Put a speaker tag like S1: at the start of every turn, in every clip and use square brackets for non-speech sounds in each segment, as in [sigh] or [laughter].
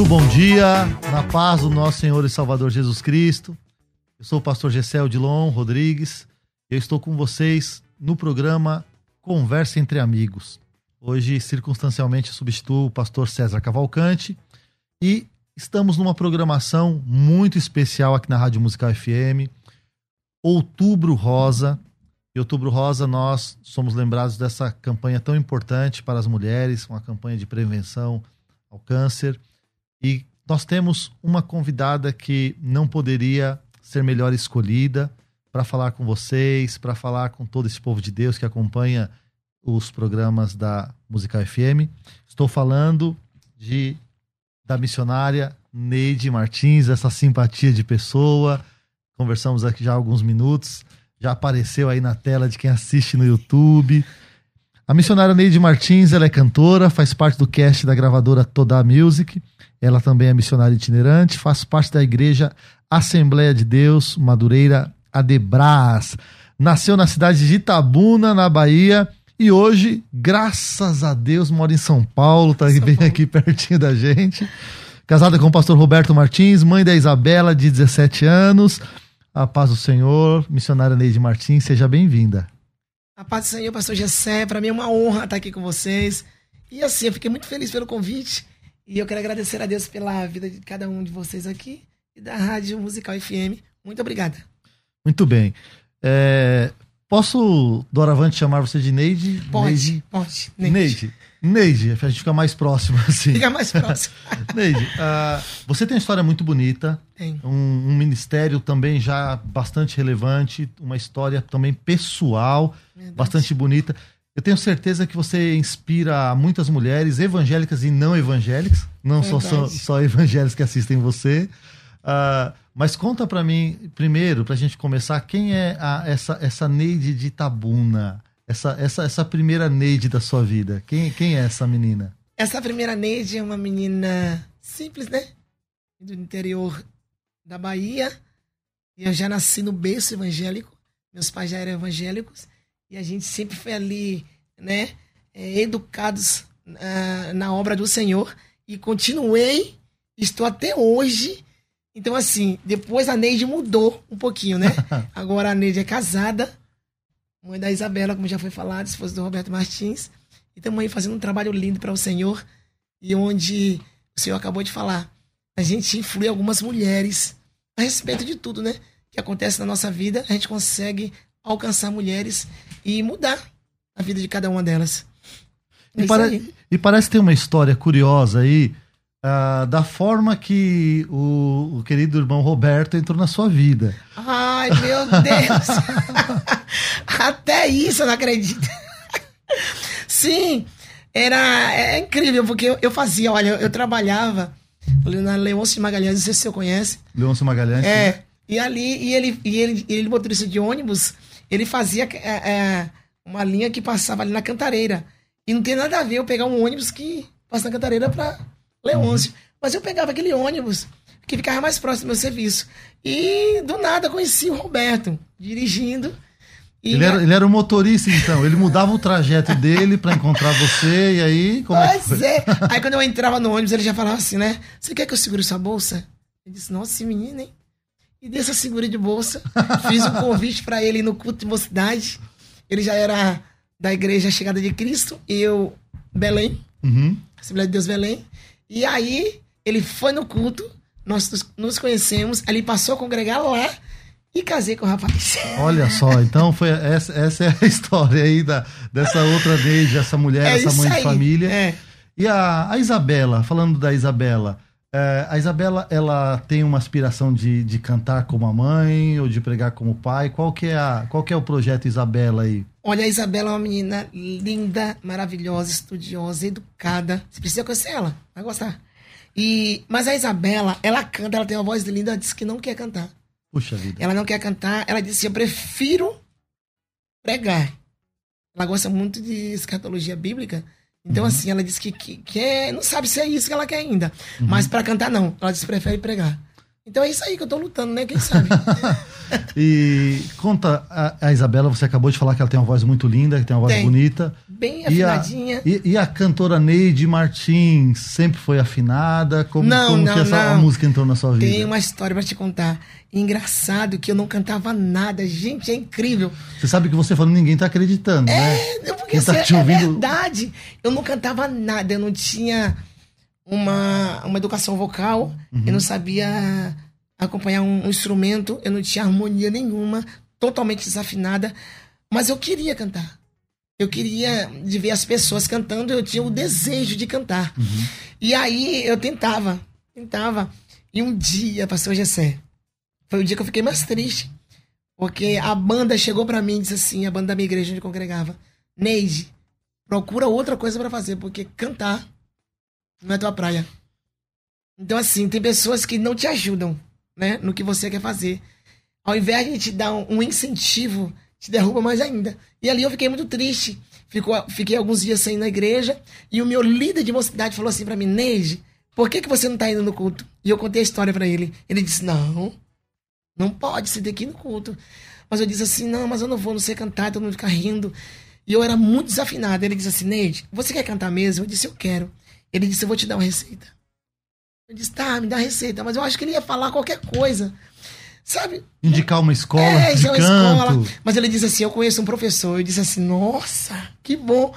S1: Muito bom dia, na paz do nosso Senhor e Salvador Jesus Cristo. Eu sou o pastor Gessel Dilon Rodrigues. Eu estou com vocês no programa Conversa entre Amigos. Hoje, circunstancialmente, substituo o pastor César Cavalcante e estamos numa programação muito especial aqui na Rádio Musical FM. Outubro Rosa. E Outubro Rosa, nós somos lembrados dessa campanha tão importante para as mulheres, uma campanha de prevenção ao câncer. E nós temos uma convidada que não poderia ser melhor escolhida para falar com vocês, para falar com todo esse povo de Deus que acompanha os programas da Musical FM. Estou falando de da missionária Neide Martins, essa simpatia de pessoa. Conversamos aqui já há alguns minutos, já apareceu aí na tela de quem assiste no YouTube. A missionária Neide Martins, ela é cantora, faz parte do cast da gravadora Toda Music ela também é missionária itinerante, faz parte da igreja Assembleia de Deus Madureira Adebras. Nasceu na cidade de Itabuna, na Bahia, e hoje, graças a Deus, mora em São Paulo, tá São bem Paulo. aqui [laughs] pertinho da gente. Casada com o pastor Roberto Martins, mãe da Isabela, de 17 anos. A paz do Senhor, missionária Neide Martins, seja bem-vinda.
S2: A paz do Senhor, pastor Gessé, para mim é uma honra estar aqui com vocês. E assim, eu fiquei muito feliz pelo convite. E eu quero agradecer a Deus pela vida de cada um de vocês aqui e da Rádio Musical FM. Muito obrigada.
S1: Muito bem. É, posso, Doravante, chamar você de Neide?
S2: Pode,
S1: Neide.
S2: pode.
S1: Neide. Neide. Neide, a gente fica mais próximo [laughs] assim.
S2: Fica mais próximo. [laughs]
S1: Neide, uh, você tem uma história muito bonita.
S2: Tem.
S1: Um, um, ministério também já bastante relevante, uma história também pessoal, bastante bonita. Eu tenho certeza que você inspira muitas mulheres evangélicas e não evangélicas. Não são só, só evangélicos que assistem você. Uh, mas conta para mim, primeiro, para a gente começar, quem é a, essa, essa Neide de Tabuna? Essa, essa, essa primeira Neide da sua vida? Quem, quem é essa menina?
S2: Essa primeira Neide é uma menina simples, né? Do interior da Bahia. Eu já nasci no berço evangélico. Meus pais já eram evangélicos. E a gente sempre foi ali, né, é, educados uh, na obra do Senhor. E continuei, estou até hoje. Então, assim, depois a Neide mudou um pouquinho, né? [laughs] Agora a Neide é casada, mãe da Isabela, como já foi falado, esposa do Roberto Martins. E estamos aí fazendo um trabalho lindo para o Senhor. E onde o Senhor acabou de falar, a gente influi algumas mulheres a respeito de tudo, né? Que acontece na nossa vida, a gente consegue alcançar mulheres e mudar a vida de cada uma delas.
S1: É e, pare... e, parece ter uma história curiosa aí uh, da forma que o, o, querido irmão Roberto entrou na sua vida.
S2: Ai, meu Deus! [laughs] Até isso eu não acredito. Sim, era é incrível, porque eu, eu fazia, olha, eu, eu trabalhava na Leôncio Magalhães, não sei se você conhece.
S1: Leôncio Magalhães?
S2: É. Sim. E ali, e ele, e ele, ele motorista de ônibus, ele fazia é, é, uma linha que passava ali na Cantareira. E não tem nada a ver eu pegar um ônibus que passa na Cantareira para Leôncio. Uhum. Mas eu pegava aquele ônibus que ficava mais próximo do meu serviço. E do nada conheci o Roberto dirigindo. E
S1: Ele era, ele era o motorista, então. Ele mudava o trajeto dele pra encontrar você, e aí, como é que
S2: Pois
S1: foi?
S2: é. Aí quando eu entrava no ônibus, ele já falava assim, né? Você quer que eu segure sua bolsa? Eu disse, nossa, esse menino, hein? E dessa segura de bolsa. Fiz um convite pra ele no culto de mocidade. Ele já era da igreja Chegada de Cristo. E eu, Belém,
S1: Uhum.
S2: Assembleia de Deus Belém. E aí, ele foi no culto, nós nos- conhecemos, ele passou a congregar lá e casei com o rapaz. [laughs]
S1: Olha só, então foi essa, essa é a [laughs] história aí da, dessa outra Neide, essa mulher,
S2: É
S1: essa mãe de
S2: aí.
S1: família.
S2: É.
S1: E a, a Isabela, falando da Isabela, é, a Isabela, ela tem uma aspiração de, de cantar como a mãe ou de pregar como o pai? Qual que é, a, qual que é o projeto Isabela aí?
S2: Olha, a Isabela é uma menina linda, maravilhosa, estudiosa, educada. Você precisa conhecer ela, vai gostar. E, mas a Isabela, ela canta, ela tem uma voz linda, ela disse que não quer cantar.
S1: Puxa vida.
S2: Ela não quer cantar, ela disse, eu prefiro pregar. Ela gosta muito de escatologia bíblica. Então, assim, ela disse que, que, que é- não sabe se é isso que ela quer ainda. Mas pra cantar, não. Ela disse que prefere pregar. Então é isso aí que eu tô lutando, né? Quem sabe? [laughs]
S1: E conta, a, a Isabela, você acabou de falar que ela tem uma voz muito linda, que tem uma voz
S2: Tem.
S1: bonita.
S2: Bem
S1: E a,
S2: afinadinha.
S1: e, e a cantora Neide Martins sempre foi afinada? Como,
S2: Não,
S1: como
S2: não,
S1: que essa
S2: não.
S1: música entrou na sua vida?
S2: Tem uma história pra te contar. Engraçado que eu não cantava nada. Gente, é incrível.
S1: Você sabe que você falando, ninguém tá acreditando, né?
S2: É, porque
S1: Quem tá
S2: assim,
S1: te
S2: é
S1: ouvindo-
S2: verdade. Eu não cantava nada. Eu não tinha uma, uma educação vocal.
S1: Uhum.
S2: Eu não sabia acompanhar um, um instrumento. Eu não tinha harmonia nenhuma. Totalmente desafinada. Mas eu queria cantar. Eu queria de ver as pessoas cantando. Eu tinha o desejo de cantar.
S1: Uhum.
S2: E aí eu tentava. Tentava. E um dia, pastor Gessé, foi o dia que eu fiquei mais triste. Porque a banda chegou pra mim e disse assim, a banda da minha igreja onde eu congregava, Neide, procura outra coisa pra fazer, porque cantar não é tua praia. Então, assim, tem pessoas que não te ajudam, né, no que você quer fazer. Ao invés de te dar um, incentivo, te derruba mais ainda. E ali eu fiquei muito triste. Ficou, fiquei alguns dias sem ir na igreja, e o meu líder de mocidade falou assim pra mim, Neide, por que, que você não tá indo no culto? E eu contei a história pra ele. Ele disse, não, não pode, que ir no culto. Mas eu disse assim, não, mas eu não vou, não sei cantar, todo mundo fica rindo. E eu era muito desafinado. Ele disse assim, Neide, você quer cantar mesmo? Eu disse, eu quero. Ele disse, eu vou te dar uma receita. Eu disse, tá, me dá a receita. Mas eu acho que ele ia falar qualquer coisa. Sabe?
S1: Indicar uma escola
S2: É,
S1: de
S2: é uma
S1: canto.
S2: escola. Mas ele disse assim, eu conheço um professor. Eu disse assim, nossa, que bom.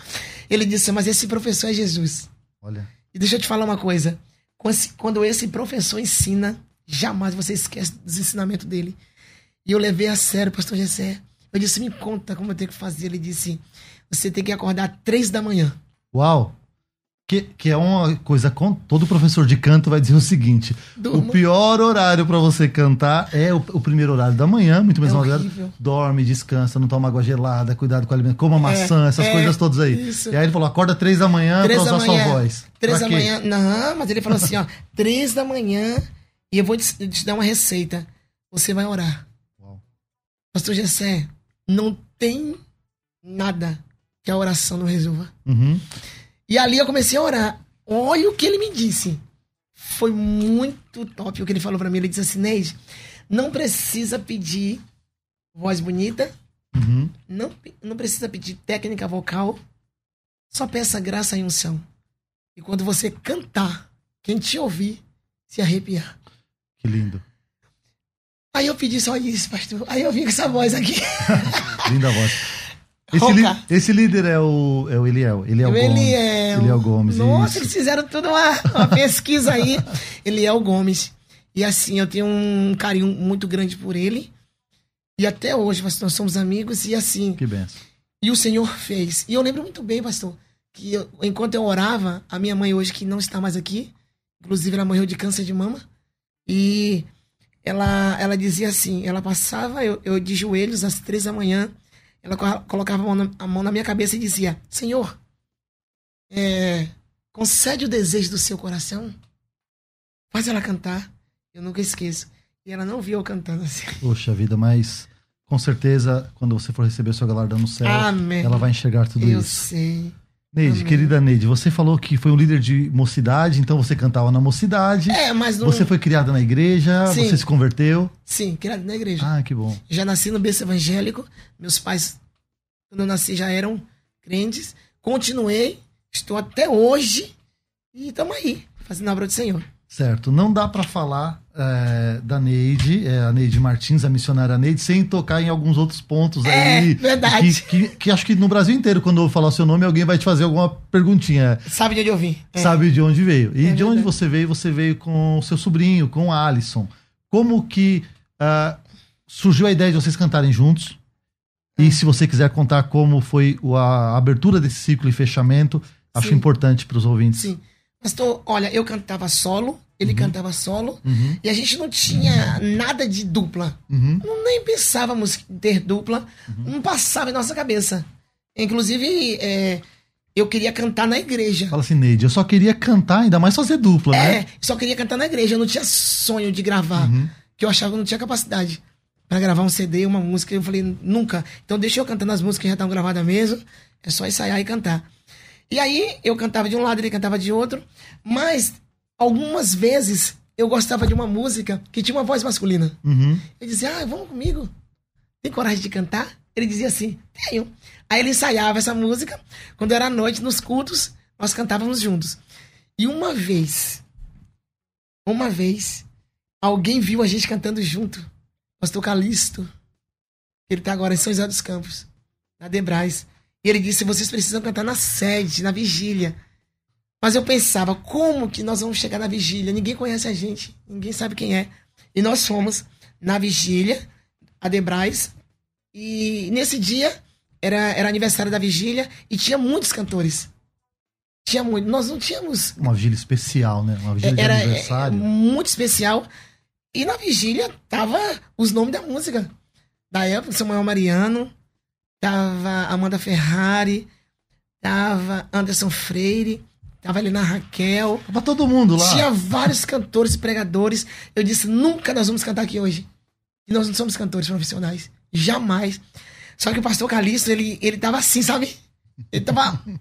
S2: Ele disse, mas esse professor é Jesus.
S1: Olha,
S2: E deixa eu te falar uma coisa. Quando esse- Quando esse professor ensina, jamais você esquece dos ensinamentos dele. E eu levei a sério, pastor Gessé. Eu disse, me conta como eu tenho que fazer. Ele disse, você tem que acordar três da manhã.
S1: uau. Que, que é uma coisa. com- Todo professor de canto vai dizer o seguinte:
S2: Durma.
S1: o pior horário pra você cantar é o, o primeiro horário da manhã, muito mais
S2: É
S1: horário. Dorme, descansa, não toma água gelada, cuidado com o alimento, coma maçã, essas
S2: é,
S1: coisas todas aí.
S2: isso.
S1: E aí ele falou: acorda três da manhã
S2: Três
S1: pra
S2: da
S1: usar
S2: manhã.
S1: sua voz.
S2: Três
S1: Pra
S2: da
S1: quê?
S2: manhã. Não, mas ele falou assim, ó. [laughs] Três da manhã e eu vou te, te dar uma receita. Você vai orar.
S1: Uau.
S2: Pastor Gessé, não tem nada que a oração não resolva.
S1: Uhum.
S2: E ali eu comecei a orar. Olha o que ele me disse. Foi muito top o que ele falou pra mim. Ele disse assim, Neide, não precisa pedir voz bonita,
S1: Uhum.
S2: não, não precisa pedir técnica vocal, só peça graça e unção. E quando você cantar, quem te ouvir, se arrepiar.
S1: Que lindo.
S2: Aí eu pedi só isso, pastor. Aí eu vim com essa voz aqui. [laughs]
S1: Linda voz. Esse, li- esse líder é o, é o Eliel. Eliel Gomes.
S2: Ele é.
S1: Eliel Gomes.
S2: Nossa,
S1: isso.
S2: eles fizeram tudo uma, uma pesquisa aí. [laughs] O Gomes. E assim, eu tenho um carinho muito grande por ele. E até hoje, pastor, nós somos amigos. E assim,
S1: Que benção.
S2: e o Senhor fez. E eu lembro muito bem, pastor, que eu- enquanto eu orava, a minha mãe hoje, que não está mais aqui, inclusive ela morreu de câncer de mama, e ela, ela dizia assim: ela passava, eu, eu de joelhos às três da manhã, ela co- colocava a mão, na, a mão na minha cabeça e dizia: Senhor, é, concede o desejo do seu coração, faz ela cantar. Eu nunca esqueço. E ela não viu eu cantando assim.
S1: Poxa vida, mas com certeza, quando você for receber seu galardão no céu,
S2: Amém.
S1: ela vai enxergar tudo
S2: Eu
S1: isso.
S2: sei.
S1: Neide,
S2: Amém.
S1: querida Neide, você falou que foi um líder de mocidade, então você cantava na mocidade.
S2: É, mas não.
S1: Você foi criada na igreja,
S2: Sim.
S1: você se converteu.
S2: Sim, criado na igreja.
S1: Ah, que bom.
S2: Já nasci no berço evangélico. Meus pais, quando eu nasci, já eram crentes. Continuei, estou até hoje e estamos aí, fazendo a obra do Senhor.
S1: Certo. Não dá pra falar é, da Neide, é, a Neide Martins, a missionária Neide, sem tocar em alguns outros pontos
S2: É,
S1: aí.
S2: verdade.
S1: Que, que- que acho que no Brasil inteiro, quando eu falar o seu nome, alguém vai te fazer alguma perguntinha.
S2: Sabe de onde eu vim? É.
S1: Sabe de onde veio. E
S2: É
S1: de onde
S2: verdade.
S1: você veio? Você veio com o seu sobrinho, com o Alisson. Como que ah, surgiu a ideia de vocês cantarem juntos? E se você quiser contar como foi a abertura desse ciclo e fechamento, acho
S2: Sim.
S1: importante para os ouvintes.
S2: Sim. Pastor, olha, eu cantava solo, ele cantava solo,
S1: Uhum,
S2: e a gente não tinha nada de dupla.
S1: uhum.
S2: Não, nem pensávamos em ter dupla, não passava em nossa cabeça. Inclusive, é, eu queria cantar na igreja.
S1: Fala assim, Neide, eu só queria cantar, ainda mais fazer dupla,
S2: É,
S1: né?
S2: só queria cantar na igreja, eu não tinha sonho de gravar,
S1: Uhum.
S2: que eu achava que eu não tinha capacidade pra gravar um CD, uma música. Eu falei, nunca. Então deixa eu cantando as músicas que já estão gravadas mesmo, é só ensaiar e cantar. E aí eu cantava de um lado, ele cantava de outro, mas algumas vezes eu gostava de uma música que tinha uma voz masculina.
S1: Uhum.
S2: Eu dizia, ah, vamos comigo. Tem coragem de cantar? Ele dizia assim, tenho. Aí ele ensaiava essa música. Quando era noite, nos cultos, nós cantávamos juntos. E uma vez, uma vez, alguém viu a gente cantando junto. Pastor Calixto. Ele tá agora em São José dos Campos, na Debrais. E ele disse, vocês precisam cantar na sede, na vigília. Mas eu pensava, como que nós vamos chegar na vigília? Ninguém conhece a gente, ninguém sabe quem é. E nós fomos na vigília, a Debrais, e nesse dia era, era aniversário da vigília e tinha muitos cantores. Tinha muito. Nós não tínhamos.
S1: Uma vigília especial, né? Uma vigília
S2: Era
S1: de
S2: é,
S1: aniversário.
S2: muito especial. E na vigília tava os nomes da música. Da época, Samuel Mariano, tava Amanda Ferrari, tava Anderson Freire, tava Helena Raquel.
S1: Pra todo mundo lá.
S2: Tinha vários cantores e pregadores. Eu disse, nunca nós vamos cantar aqui hoje. E nós não somos cantores profissionais. Jamais. Só que o pastor Calixto, ele, ele tava assim, sabe? Ele tava. [laughs]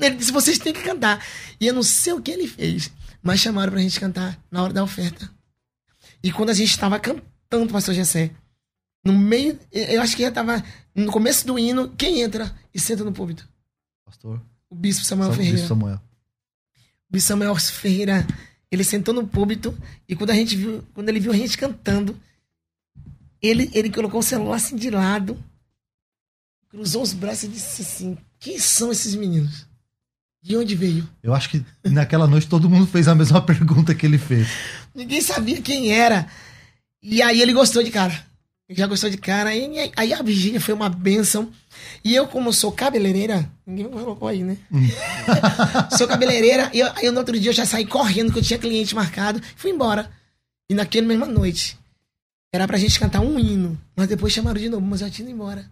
S2: Ele disse, vocês têm que cantar. E eu não sei o que ele fez. Mas chamaram pra gente cantar na hora da oferta. E quando a gente tava cantando, pastor Gessé, no meio. Eu acho que já tava no começo do hino, quem entra e senta no púlpito?
S1: Pastor
S2: O bispo Samuel
S1: São-
S2: Ferreira.
S1: Bispo Samuel.
S2: O Samuel Ferreira, ele sentou no púlpito e quando a gente viu, quando ele viu a gente cantando, ele, ele colocou o celular assim de lado, cruzou os braços e disse assim: Quem são esses meninos? De onde veio?
S1: Eu acho que naquela noite todo mundo fez a mesma [laughs] pergunta que ele fez.
S2: Ninguém sabia quem era. E aí ele gostou de cara. Já gostou de cara. Aí, aí a vigília foi uma benção. E eu, como sou cabeleireira, ninguém me colocou aí, né? [laughs] sou cabeleireira. E eu, aí no outro dia eu já saí correndo, que eu tinha cliente marcado. Fui embora. E naquela mesma noite, era pra gente cantar um hino. Mas depois chamaram de novo, mas eu já tinha ido embora.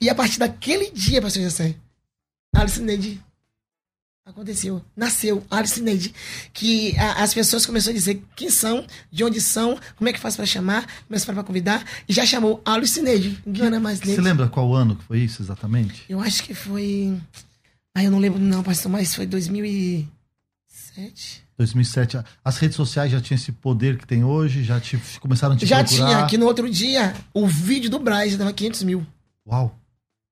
S2: E a partir daquele dia, pastor José, Alice Neide aconteceu. Nasceu Alice Neide. Que a- as pessoas começaram a dizer quem são, de onde são, como é que faz pra chamar, faz pra convidar. E já chamou Alice Neide. Ninguém era mais
S1: Você
S2: Neide.
S1: lembra qual ano que foi isso exatamente?
S2: Eu acho que foi. Ah, eu não lembro, não, pastor, mas foi 2007.
S1: 2007. As redes sociais já tinham esse poder que tem hoje? Já te, começaram a te
S2: Já
S1: procurar?
S2: tinha, que no outro dia, o vídeo do Braz já dava 500 mil.
S1: Uau,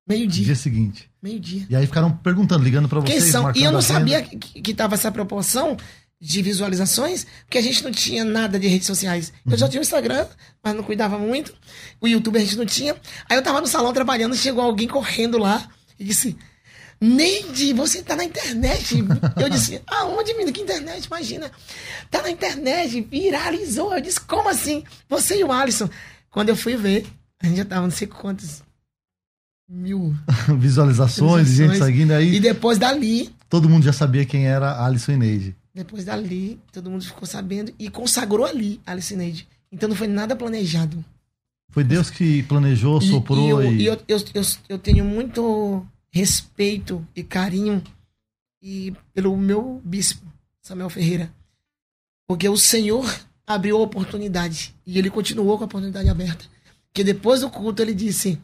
S1: no
S2: Meio-dia.
S1: dia seguinte.
S2: Meio-dia.
S1: E aí ficaram perguntando, ligando pra vocês,
S2: Quem são? E eu não sabia que, que tava essa proporção de visualizações, porque a gente não tinha nada de redes sociais. Eu
S1: Uhum.
S2: já tinha o Instagram, mas não cuidava muito. O YouTube a gente não tinha. Aí eu tava no salão trabalhando, chegou alguém correndo lá e disse: Neide, você tá na internet. Eu disse: Aonde, menino? Que internet? Imagina. Tá na internet, viralizou. Eu disse: Como assim? Você e o Alisson. Quando eu fui ver, a gente já tava não sei quantos mil. [laughs]
S1: Visualizações, gente
S2: Visualizações.
S1: seguindo aí.
S2: E depois dali,
S1: Todo mundo já sabia quem era Alisson e Neide.
S2: Depois dali, todo mundo ficou sabendo e consagrou ali a Alice Neide. Então não foi nada planejado.
S1: Foi Deus que planejou,
S2: E-
S1: soprou
S2: e, eu,
S1: e
S2: eu, eu, eu, eu tenho muito respeito e carinho e pelo meu bispo, Samuel Ferreira. Porque o Senhor abriu a oportunidade e ele continuou com a oportunidade aberta. Que depois do culto ele disse: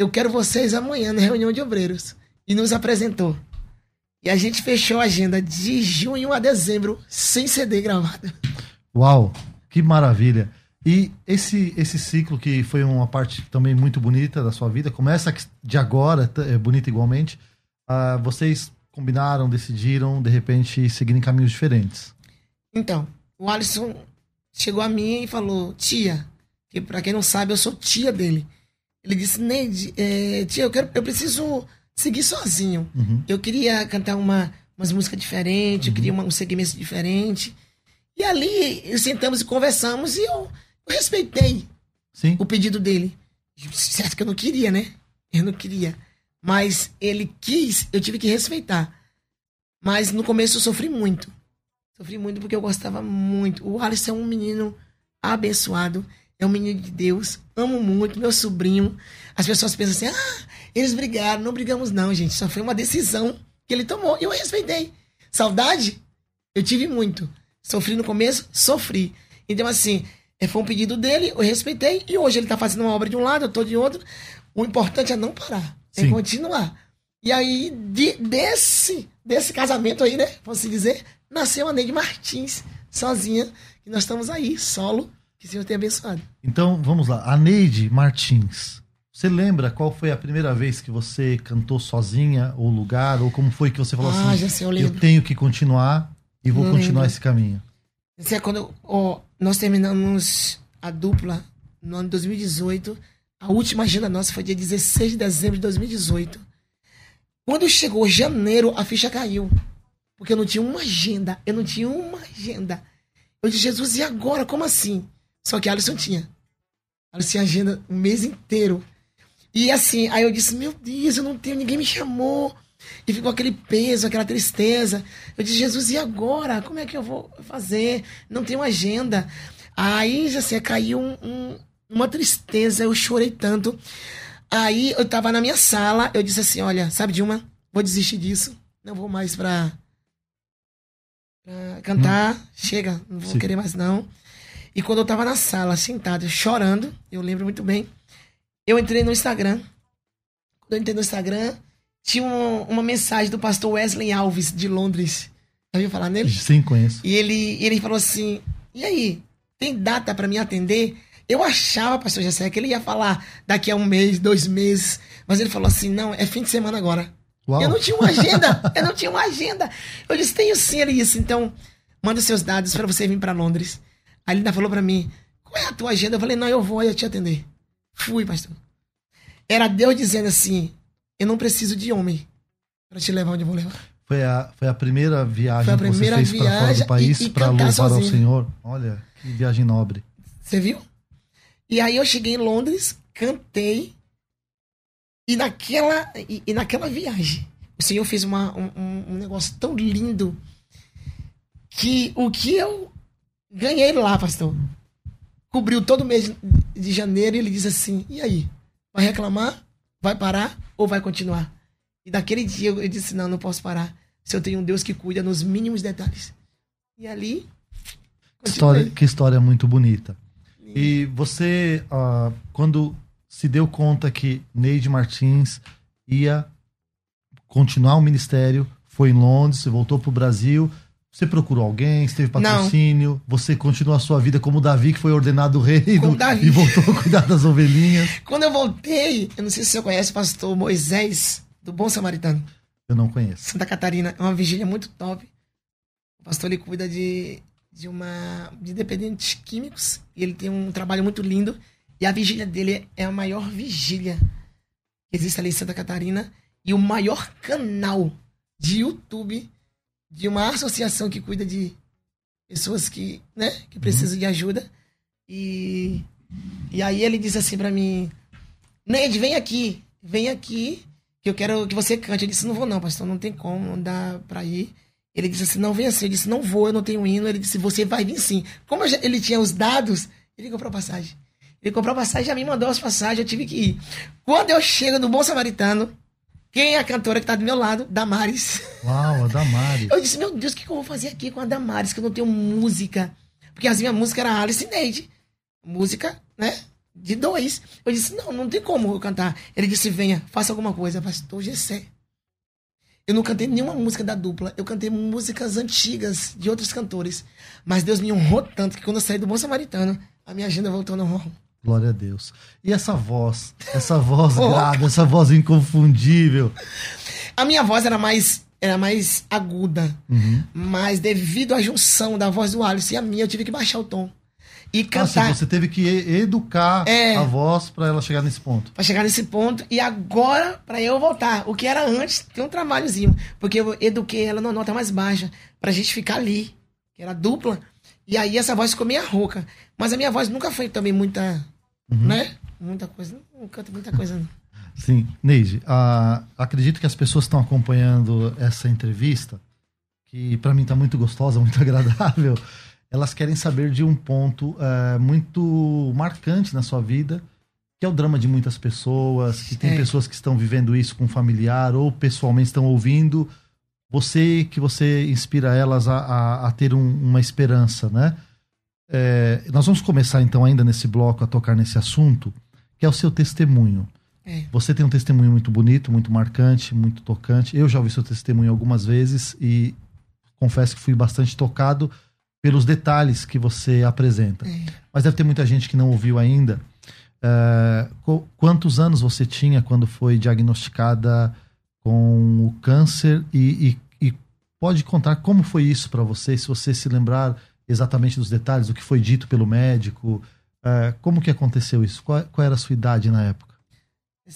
S2: Eu quero vocês amanhã na reunião de obreiros. E nos apresentou. E a gente fechou a agenda de junho a dezembro sem CD gravado.
S1: Uau, que maravilha. E esse, esse ciclo que foi uma parte também muito bonita da sua vida, começa de agora, é bonita igualmente. Uh, vocês combinaram, decidiram, de repente, seguir em caminhos diferentes.
S2: Então, o Alisson chegou a mim e falou: Tia, que para quem não sabe, eu sou tia dele. Ele disse: Neide, é, tia, eu, quero, eu preciso seguir sozinho. Uhum. Eu queria cantar uma, umas músicas diferentes, uhum. eu queria uma, um segmento diferente. E ali sentamos e conversamos e eu, eu respeitei
S1: Sim.
S2: o pedido dele. Certo que eu não queria, né? Eu não queria. Mas ele quis, eu tive que respeitar. Mas no começo eu sofri muito. Sofri muito porque eu gostava muito. O Alisson é um menino abençoado. É um menino de Deus. Amo muito, meu sobrinho. As pessoas pensam assim: ah, eles brigaram. Não brigamos, não, gente. Só foi uma decisão que ele tomou. E eu respeitei. Saudade? Eu tive muito. Sofri no começo? Sofri. Então, assim, é, foi um pedido dele, eu respeitei. E hoje ele tá fazendo uma obra de um lado, eu tô de outro. O importante é não parar. É Sim. continuar. E aí, de, desse, desse casamento aí, né? Posso dizer, nasceu a Neide Martins, sozinha. E nós estamos aí, solo. Que o Senhor tenha abençoado.
S1: Então, vamos lá. A Neide Martins. Você lembra qual foi a primeira vez que você cantou sozinha, ou lugar, ou como foi que você falou
S2: ah,
S1: assim?
S2: Já sei, eu, lembro.
S1: eu tenho que continuar e vou continuar lembro. esse caminho.
S2: Esse é quando nós terminamos a dupla no ano de 2018. A última agenda nossa foi dia 16 de dezembro de 2018. Quando chegou janeiro, a ficha caiu. Porque eu não tinha uma agenda. Eu não tinha uma agenda. Eu disse, Jesus, e agora? Como assim? Só que Alisson tinha. Alisson tinha agenda o mês inteiro. E assim, aí eu disse, meu Deus, eu não tenho, ninguém me chamou. E ficou aquele peso, aquela tristeza. Eu disse, Jesus, e agora? Como é que eu vou fazer? Não tenho agenda. Aí, assim, caiu um, um, uma tristeza, eu chorei tanto. Aí eu tava na minha sala, eu disse assim, olha, sabe, Dilma, vou desistir disso. Não vou mais pra, pra cantar. Hum. Chega, não vou Sim. querer mais não. E quando eu tava na sala, sentado, chorando, eu lembro muito bem, eu entrei no Instagram. Quando eu entrei no Instagram, tinha uma, uma mensagem do pastor Wesley Alves, de Londres. Já ouviu falar nele?
S1: Sim, conheço.
S2: E ele, ele falou assim: E aí, tem data para me atender? Eu achava, pastor Jessé, que ele ia falar daqui a um mês, dois meses. Mas ele falou assim: Não, é fim de semana agora. Uau. Eu não tinha uma agenda. [laughs] eu não tinha uma agenda. Eu disse: Tenho sim, ele disse. Então, manda seus dados para você vir para Londres. Aí ele ainda falou para mim: Qual é a tua agenda? Eu falei: Não, eu vou, eu te atender. Fui, pastor. Era Deus dizendo assim: eu não preciso de homem para te levar onde eu vou levar.
S1: Foi a, foi a primeira viagem foi a primeira que você fez para fora do país para louvar sozinho. ao Senhor. Olha, que viagem nobre.
S2: Você viu? E aí eu cheguei em Londres, cantei, e naquela, e, e naquela viagem, o Senhor fez uma, um, um negócio tão lindo que o que eu ganhei lá, pastor, cobriu todo o mês de janeiro e ele diz assim: e aí? Vai reclamar? Vai parar ou vai continuar? E daquele dia eu disse: não, não posso parar. Se eu tenho um Deus que cuida nos mínimos detalhes. E ali.
S1: História, que história muito bonita. E você, uh, quando se deu conta que Neide Martins ia continuar o ministério, foi em Londres, voltou para o Brasil, você procurou alguém, você teve patrocínio, Não. você continuou a sua vida como Davi, que foi ordenado rei do, e voltou a cuidar das ovelhinhas. [laughs]
S2: Quando eu voltei, eu não sei se você conhece o pastor Moisés, do Bom Samaritano.
S1: Eu não conheço.
S2: Santa Catarina, é uma vigília muito top. O pastor ele cuida de, de uma de dependentes químicos e ele tem um trabalho muito lindo. E a vigília dele é a maior vigília que existe ali em Santa Catarina e o maior canal de YouTube de uma associação que cuida de pessoas que, né, que precisam uhum. de ajuda. E, e aí ele disse assim para mim: Neide, vem aqui, vem aqui, que eu quero que você cante. Eu disse: Não vou, não, pastor, não tem como, não dá pra ir. Ele disse assim: Não, vem assim. Eu disse: Não vou, eu não tenho hino. Ele disse: Você vai vir sim. Como já, ele tinha os dados, ele comprou passagem. Ele comprou passagem, já me mandou as passagens, eu tive que ir. Quando eu chego no Bom Samaritano, quem é a cantora que tá do meu lado? Damares.
S1: Uau, a Damares. [laughs]
S2: Eu disse, meu Deus, o que, eu vou fazer aqui com a Damares, que eu não tenho música? Porque as minhas músicas eram Alice e Neide. Música, né? De dois. Eu disse, não, não tem como eu cantar. Ele disse, venha, faça alguma coisa. Pastor Gessé. Eu não cantei nenhuma música da dupla. Eu cantei músicas antigas de outros cantores. Mas Deus me honrou tanto que quando eu saí do Bom Samaritano, a minha agenda voltou normal.
S1: Glória a Deus. E essa voz, essa voz [laughs] oh. grave, essa voz inconfundível.
S2: A minha voz era mais era mais aguda. Uhum. Mas devido à junção da voz do Alisson e a minha, eu tive que baixar o tom. E cantar.
S1: Ah, você teve que educar é, a voz para ela chegar nesse ponto.
S2: Para chegar nesse ponto. E agora, para eu voltar. O que era antes, tem um trabalhozinho. Porque eu eduquei ela numa nota mais baixa. Pra gente ficar ali. Que era dupla. E aí essa voz ficou meio rouca. Mas a minha voz nunca foi também muita. Uhum. Né? Muita coisa. Não canto muita coisa, não.
S1: Sim. Neide, uh, acredito que as pessoas estão acompanhando essa entrevista, que para mim está muito gostosa, [laughs] muito agradável elas querem saber de um ponto uh, muito marcante na sua vida, que é o drama de muitas pessoas, que tem é. pessoas que estão vivendo isso com um familiar ou pessoalmente estão ouvindo. Você que você inspira elas a, a, a ter um, uma esperança, né? É, nós vamos começar então ainda nesse bloco a tocar nesse assunto, que é o seu testemunho. É. Você tem um testemunho muito bonito, muito marcante, muito tocante. Eu já ouvi seu testemunho algumas vezes e confesso que fui bastante tocado pelos detalhes que você apresenta. É. Mas deve ter muita gente que não ouviu ainda. Uh, quantos anos você tinha quando foi diagnosticada com o câncer e, e, e pode contar como foi isso para você, se você se lembrar exatamente dos detalhes, do que foi dito pelo médico, uh, como que aconteceu isso? Qual, qual, era a sua idade na época?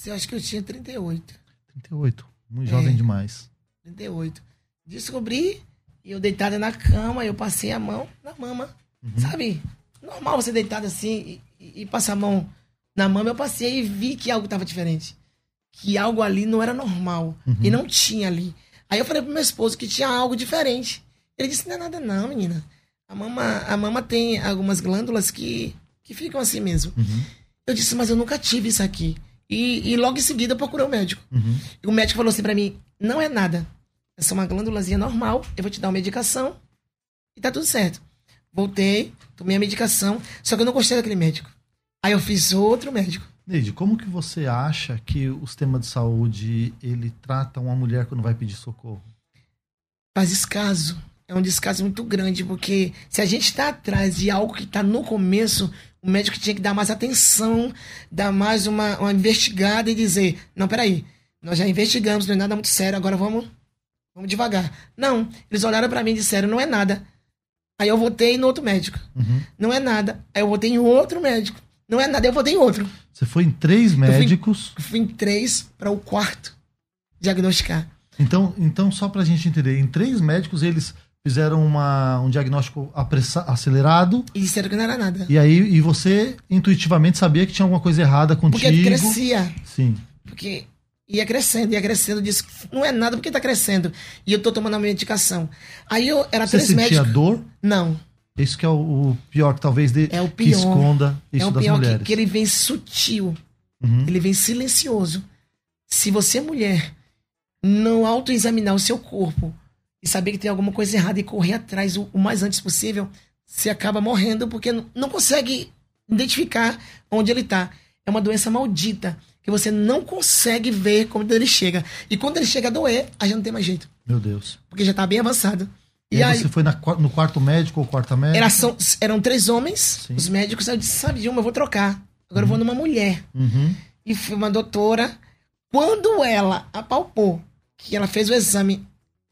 S2: Eu acho que eu tinha 38.
S1: 38, muito é, jovem demais.
S2: 38. Descobri e eu deitada na cama, eu passei a mão na mama. Uhum. Sabe? Normal você deitado assim e, e, passar a mão na mama. Eu passei e vi que algo estava diferente. Que algo ali não era normal. Uhum. E não tinha ali. Aí eu falei pro meu esposo que tinha algo diferente. Ele disse: Não é nada, não, menina. A mama, a mama tem algumas glândulas que, que ficam assim mesmo. Uhum. Eu disse: Mas eu nunca tive isso aqui. E, e logo em seguida eu procurei o médico. Uhum. E o médico falou assim para mim: Não é nada. É uma glândulazinha normal, eu vou te dar uma medicação e tá tudo certo. Voltei, tomei a medicação, só que eu não gostei daquele médico. Aí eu fiz outro médico.
S1: Neide, como que você acha que o sistema de saúde ele trata uma mulher quando vai pedir socorro?
S2: Faz descaso. É um descaso muito grande, porque se a gente está atrás de algo que está no começo, o médico tinha que dar mais atenção, dar mais uma, uma investigada e dizer: não, peraí, nós já investigamos, não é nada muito sério, agora vamos Vamos devagar. Não, eles olharam para mim e disseram, não é nada. Aí eu voltei no outro médico. Uhum. Não é nada. Aí eu voltei em outro médico. Não é nada, eu voltei em outro.
S1: Você foi em três médicos?
S2: Eu fui, eu fui em três para o quarto diagnosticar.
S1: Então, então, só pra gente entender, em três médicos eles fizeram uma, um diagnóstico apressa, acelerado.
S2: E disseram que não era nada.
S1: E aí, e você intuitivamente sabia que tinha alguma coisa errada contigo.
S2: Porque crescia.
S1: Sim.
S2: Porque ia crescendo, ia crescendo, disse, não é nada porque tá crescendo. E eu tô tomando a medicação. Aí eu era
S1: Você
S2: três
S1: sentia
S2: médicos.
S1: dor?
S2: Não.
S1: Isso que é o, pior, que talvez de,
S2: é o pior.
S1: que esconda isso
S2: é o
S1: das
S2: pior
S1: mulheres.
S2: Que, que ele vem sutil. Uhum. Ele vem silencioso. Se você, mulher, não autoexaminar o seu corpo e saber que tem alguma coisa errada e correr atrás o, o mais antes possível, você acaba morrendo porque não, não consegue identificar onde ele tá. É uma doença maldita que você não consegue ver quando ele chega. E quando ele chega a doer, a gente não tem mais jeito.
S1: Meu Deus.
S2: Porque já tá bem avançado.
S1: E, e aí, você foi na, no quarto médico ou quarta médica?
S2: Era, são, eram três homens, Sim. os médicos, eu disse, sabe de uma, eu vou trocar. Agora uhum. eu vou uhum. numa mulher. Uhum. E foi uma doutora. Quando ela apalpou, que ela fez o exame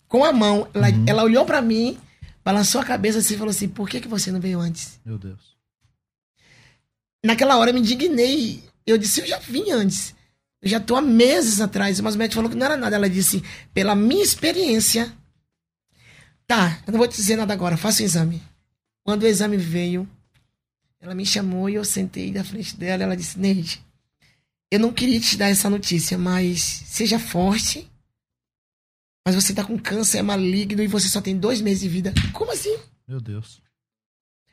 S2: com a mão, ela, uhum. ela olhou para mim, balançou a cabeça assim e falou assim, por que, que você não veio antes?
S1: Meu Deus.
S2: Naquela hora eu me indignei eu disse, eu já vim antes. Eu já tô há meses atrás. Mas o médico falou que não era nada. Ela disse, pela minha experiência. Tá, eu não vou te dizer nada agora, faça o exame. Quando o exame veio, ela me chamou e eu sentei na frente dela. Ela disse, Neide, eu não queria te dar essa notícia, mas seja forte. Mas você tá com câncer, é maligno e você só tem dois meses de vida. Como assim?
S1: Meu Deus.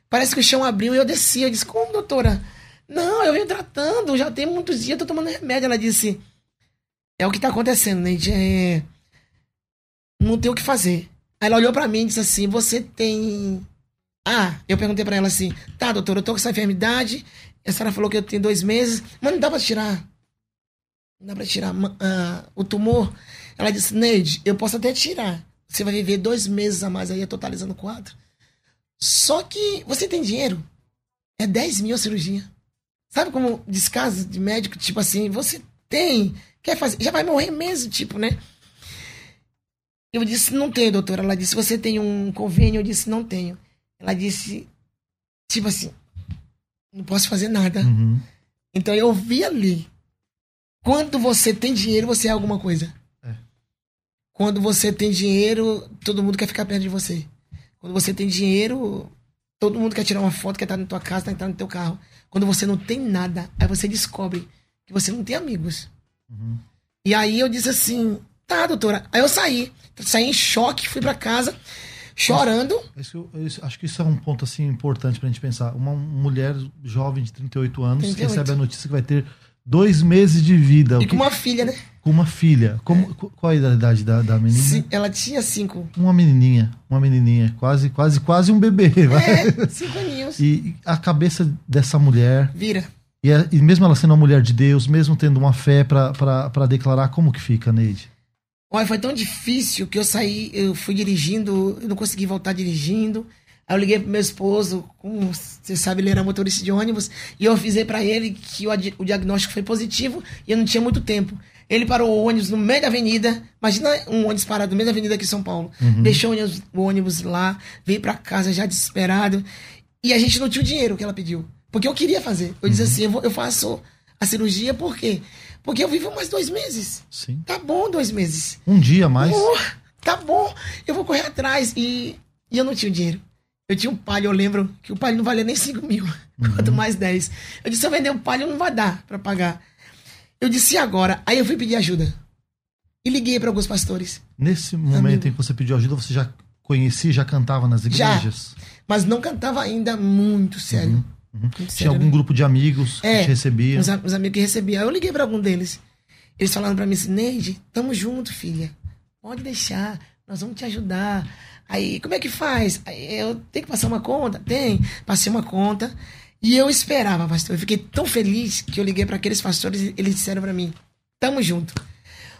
S2: Parece que o chão abriu e eu desci. Eu disse, como, doutora? Não, eu venho tratando, já tem muitos dias, tô tomando remédio. Ela disse: É o que tá acontecendo, Neide. É... Não tem o que fazer. Aí ela olhou para mim e disse assim: Você tem. Ah, eu perguntei para ela assim: Tá, doutor, eu tô com essa enfermidade. A senhora falou que eu tenho dois meses, mas não dá pra tirar. Não dá pra tirar uh, o tumor. Ela disse, Neide, eu posso até tirar. Você vai viver dois meses a mais aí, totalizando quatro. Só que você tem dinheiro? É 10 mil a cirurgia. Sabe como descaso de médico, tipo assim, você tem, quer fazer, já vai morrer mesmo, tipo, né? Eu disse, não tenho, doutora. Ela disse, você tem um convênio? Eu disse, não tenho. Ela disse, tipo assim, não posso fazer nada.
S1: Uhum.
S2: Então eu vi ali. Quando você tem dinheiro, você é alguma coisa.
S1: É.
S2: Quando você tem dinheiro, todo mundo quer ficar perto de você. Quando você tem dinheiro, todo mundo quer tirar uma foto, quer estar na tua casa, quer estar no teu carro. Quando você não tem nada, aí você descobre que você não tem amigos.
S1: Uhum.
S2: E aí eu disse assim, tá, doutora. Aí eu saí. Saí em choque, fui pra casa, chorando.
S1: Isso, isso- acho que isso é um ponto assim importante pra gente pensar. Uma mulher jovem de 38 anos
S2: 38.
S1: recebe a notícia que vai ter dois meses de vida.
S2: E
S1: que-
S2: com uma filha, né?
S1: com uma filha. Como, qu- Qual a idade da, da menina?
S2: Sim, ela tinha cinco.
S1: Uma menininha. Uma menininha. Quase, quase, quase um bebê.
S2: É, cinco aninhos.
S1: E a cabeça dessa mulher,
S2: Vira.
S1: e, é- e mesmo ela sendo uma mulher de Deus, mesmo tendo uma fé pra declarar, como que fica, Neide?
S2: Olha, foi tão difícil que eu saí, eu fui dirigindo, eu não consegui voltar dirigindo. Aí eu liguei pro meu esposo, como você sabe, ele era motorista de ônibus, e eu avisei pra ele que o, o diagnóstico foi positivo e eu não tinha muito tempo. Ele parou o ônibus no meio da avenida, imagina um ônibus parado no meio da avenida aqui em São Paulo. Deixou o ônibus, o ônibus lá, veio pra casa já desesperado. E a gente não tinha o dinheiro que ela pediu. Porque eu queria fazer. Eu disse assim, eu, vou- eu faço a cirurgia por quê? Porque eu vivo mais dois meses.
S1: Sim.
S2: Tá bom dois meses.
S1: Um dia mais.
S2: Oh, tá bom, eu vou correr atrás. E, e eu não tinha dinheiro. Eu tinha um palho, eu lembro que o palho não valia nem 5 mil, [laughs] quanto mais 10. Eu disse, se eu vender o palho, não vai dar pra pagar. Eu disse, e agora? Aí eu fui pedir ajuda. E liguei pra alguns pastores.
S1: Nesse momento
S2: Amigo.
S1: em que você pediu ajuda, você já conhecia, já cantava nas
S2: Já.
S1: igrejas?
S2: Mas não cantava ainda muito sério. Muito
S1: Tinha
S2: sério,
S1: algum
S2: né?
S1: grupo de amigos
S2: É,
S1: que te recebia?
S2: Os, os amigos que recebia. Eu liguei pra algum deles. Eles falaram pra mim assim, Neide, tamo junto, filha. Pode deixar, nós vamos te ajudar. Aí, como é que faz? Aí, eu tenho que passar uma conta? Tem. Passei uma conta. E eu esperava, pastor. Eu fiquei tão feliz que eu liguei pra aqueles pastores e eles disseram pra mim, tamo junto.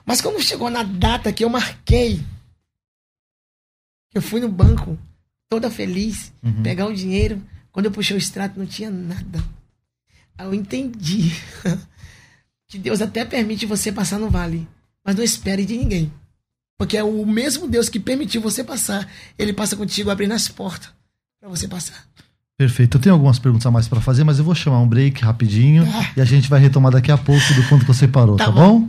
S2: Mas quando chegou na data que eu marquei, eu fui no banco, toda feliz,
S1: Uhum.
S2: pegar o dinheiro. Quando eu puxei o extrato, não tinha nada. Aí eu entendi [laughs] que Deus até permite você passar no vale, mas não espere de ninguém. Porque é o mesmo Deus que permitiu você passar, ele passa contigo abrindo as portas para você passar.
S1: Perfeito. Eu tenho algumas perguntas a mais pra fazer, mas eu vou chamar um break rapidinho
S2: Tá.
S1: e a gente vai retomar daqui a pouco do ponto que você parou, tá,
S2: Tá
S1: bom?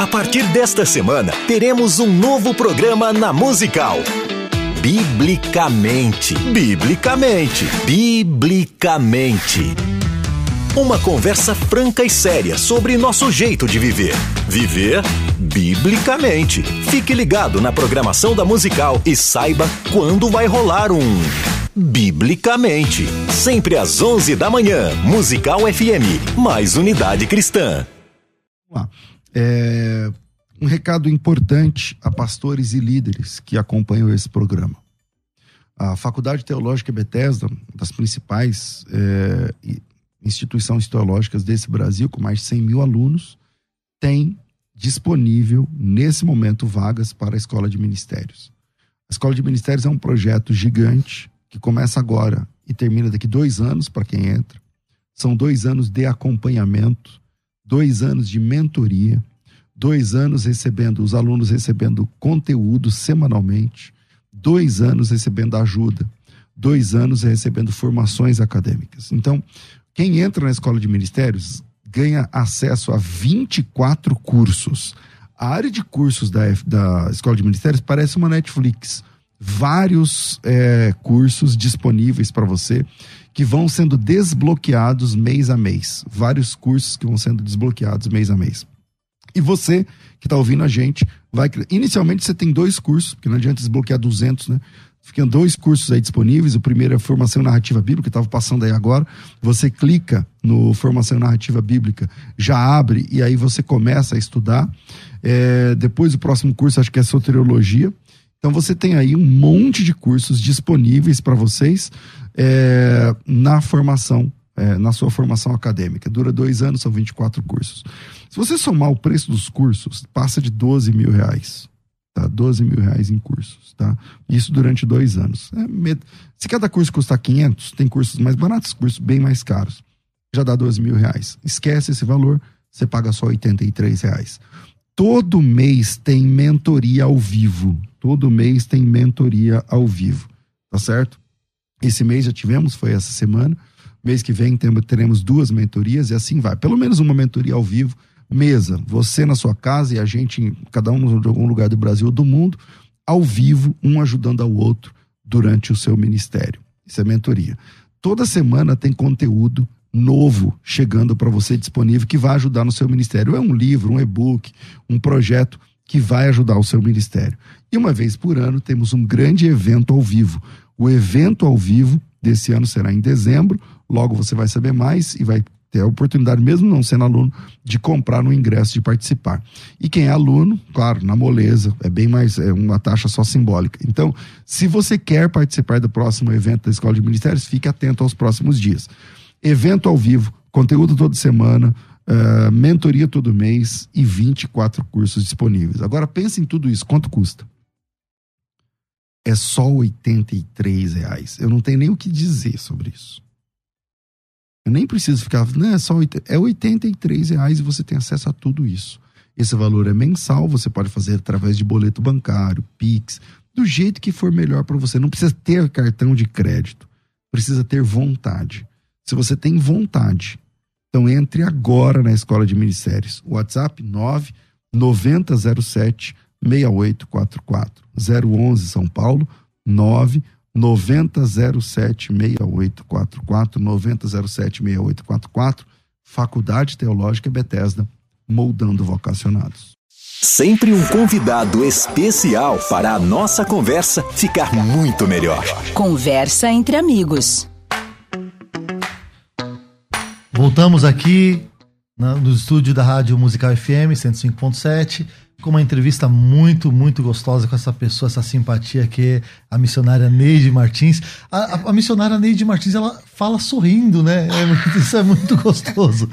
S3: A partir desta semana, teremos um novo programa na Musical. Biblicamente. Biblicamente. Biblicamente. Uma conversa franca e séria sobre nosso jeito de viver. Viver biblicamente. Fique ligado na programação da Musical e saiba quando vai rolar um Biblicamente. Sempre às 11 da manhã. Musical FM. Mais unidade cristã.
S4: Lá. É, um recado importante a pastores e líderes que acompanham esse programa. A Faculdade Teológica Bethesda, das principais é, instituições teológicas desse Brasil, com mais de 100 mil alunos, tem disponível, nesse momento, vagas para a Escola de Ministérios. A Escola de Ministérios é um projeto gigante que começa agora e termina daqui dois anos para quem entra. São dois anos de acompanhamento dois anos de mentoria, dois anos recebendo, os alunos recebendo conteúdo semanalmente, dois anos recebendo ajuda, dois anos recebendo formações acadêmicas. Então, quem entra na escola de ministérios ganha acesso a 24 cursos. A área de cursos da, da escola de ministérios parece uma Netflix. Vários é, cursos disponíveis para você que vão sendo desbloqueados mês a mês. Vários cursos que vão sendo desbloqueados mês a mês. E você que está ouvindo a gente vai. Inicialmente você tem dois cursos, porque não adianta desbloquear 200, né? Ficam dois cursos aí disponíveis. O primeiro é Formação Narrativa Bíblica, que estava passando aí agora. Você clica no Formação Narrativa Bíblica, já abre e aí você começa a estudar. É, depois o próximo curso acho que é Soteriologia. Então você tem aí um monte de cursos disponíveis para vocês é, na formação, é, na sua formação acadêmica. Dura dois anos, são 24 cursos. Se você somar o preço dos cursos, passa de 12 mil reais. Tá? 12 mil reais em cursos, tá? Isso durante dois anos. É, se cada curso custar 500, tem cursos mais baratos, cursos bem mais caros. Já dá 12 mil reais. Esquece esse valor, você paga só 83 reais. Todo mês tem mentoria ao vivo. Todo mês tem mentoria ao vivo. Tá certo? Esse mês já tivemos, foi essa semana. Mês que vem teremos duas mentorias e assim vai. Pelo menos uma mentoria ao vivo mesa, você na sua casa e a gente, cada um de algum lugar do Brasil ou do mundo, ao vivo, um ajudando ao outro durante o seu ministério. Isso é mentoria. Toda semana tem conteúdo novo chegando para você disponível que vai ajudar no seu ministério. É um livro, um e-book, um projeto que vai ajudar o seu ministério. E uma vez por ano temos um grande evento ao vivo. O evento ao vivo desse ano será em dezembro. Logo você vai saber mais e vai ter a oportunidade, mesmo não sendo aluno, de comprar no ingresso, de participar. E quem é aluno, claro, na moleza, é bem mais, é uma taxa só simbólica. Então, se você quer participar do próximo evento da Escola de Ministérios, fique atento aos próximos dias. Evento ao vivo, conteúdo toda semana, uh, mentoria todo mês e 24 cursos disponíveis. Agora pense em tudo isso, quanto custa? É só R$ reais. Eu não tenho nem o que dizer sobre isso. Eu nem preciso ficar, não, é só 80, é 83 reais e você tem acesso a tudo isso. Esse valor é mensal, você pode fazer através de boleto bancário, Pix, do jeito que for melhor para você. Não precisa ter cartão de crédito, precisa ter vontade. Se você tem vontade, então entre agora na Escola de Ministérios. WhatsApp 9 9007 6844 011 São Paulo 9 9007 6844 9007 6844 Faculdade Teológica Bethesda moldando vocacionados.
S3: Sempre um convidado especial para a nossa conversa ficar muito melhor.
S5: Conversa entre amigos.
S1: Voltamos aqui no estúdio da Rádio Musical FM 105.7 com uma entrevista muito, muito gostosa com essa pessoa, essa simpatia que é a missionária Neide Martins. A, a, a missionária Neide Martins, ela fala sorrindo, né? É, [laughs] isso é muito gostoso.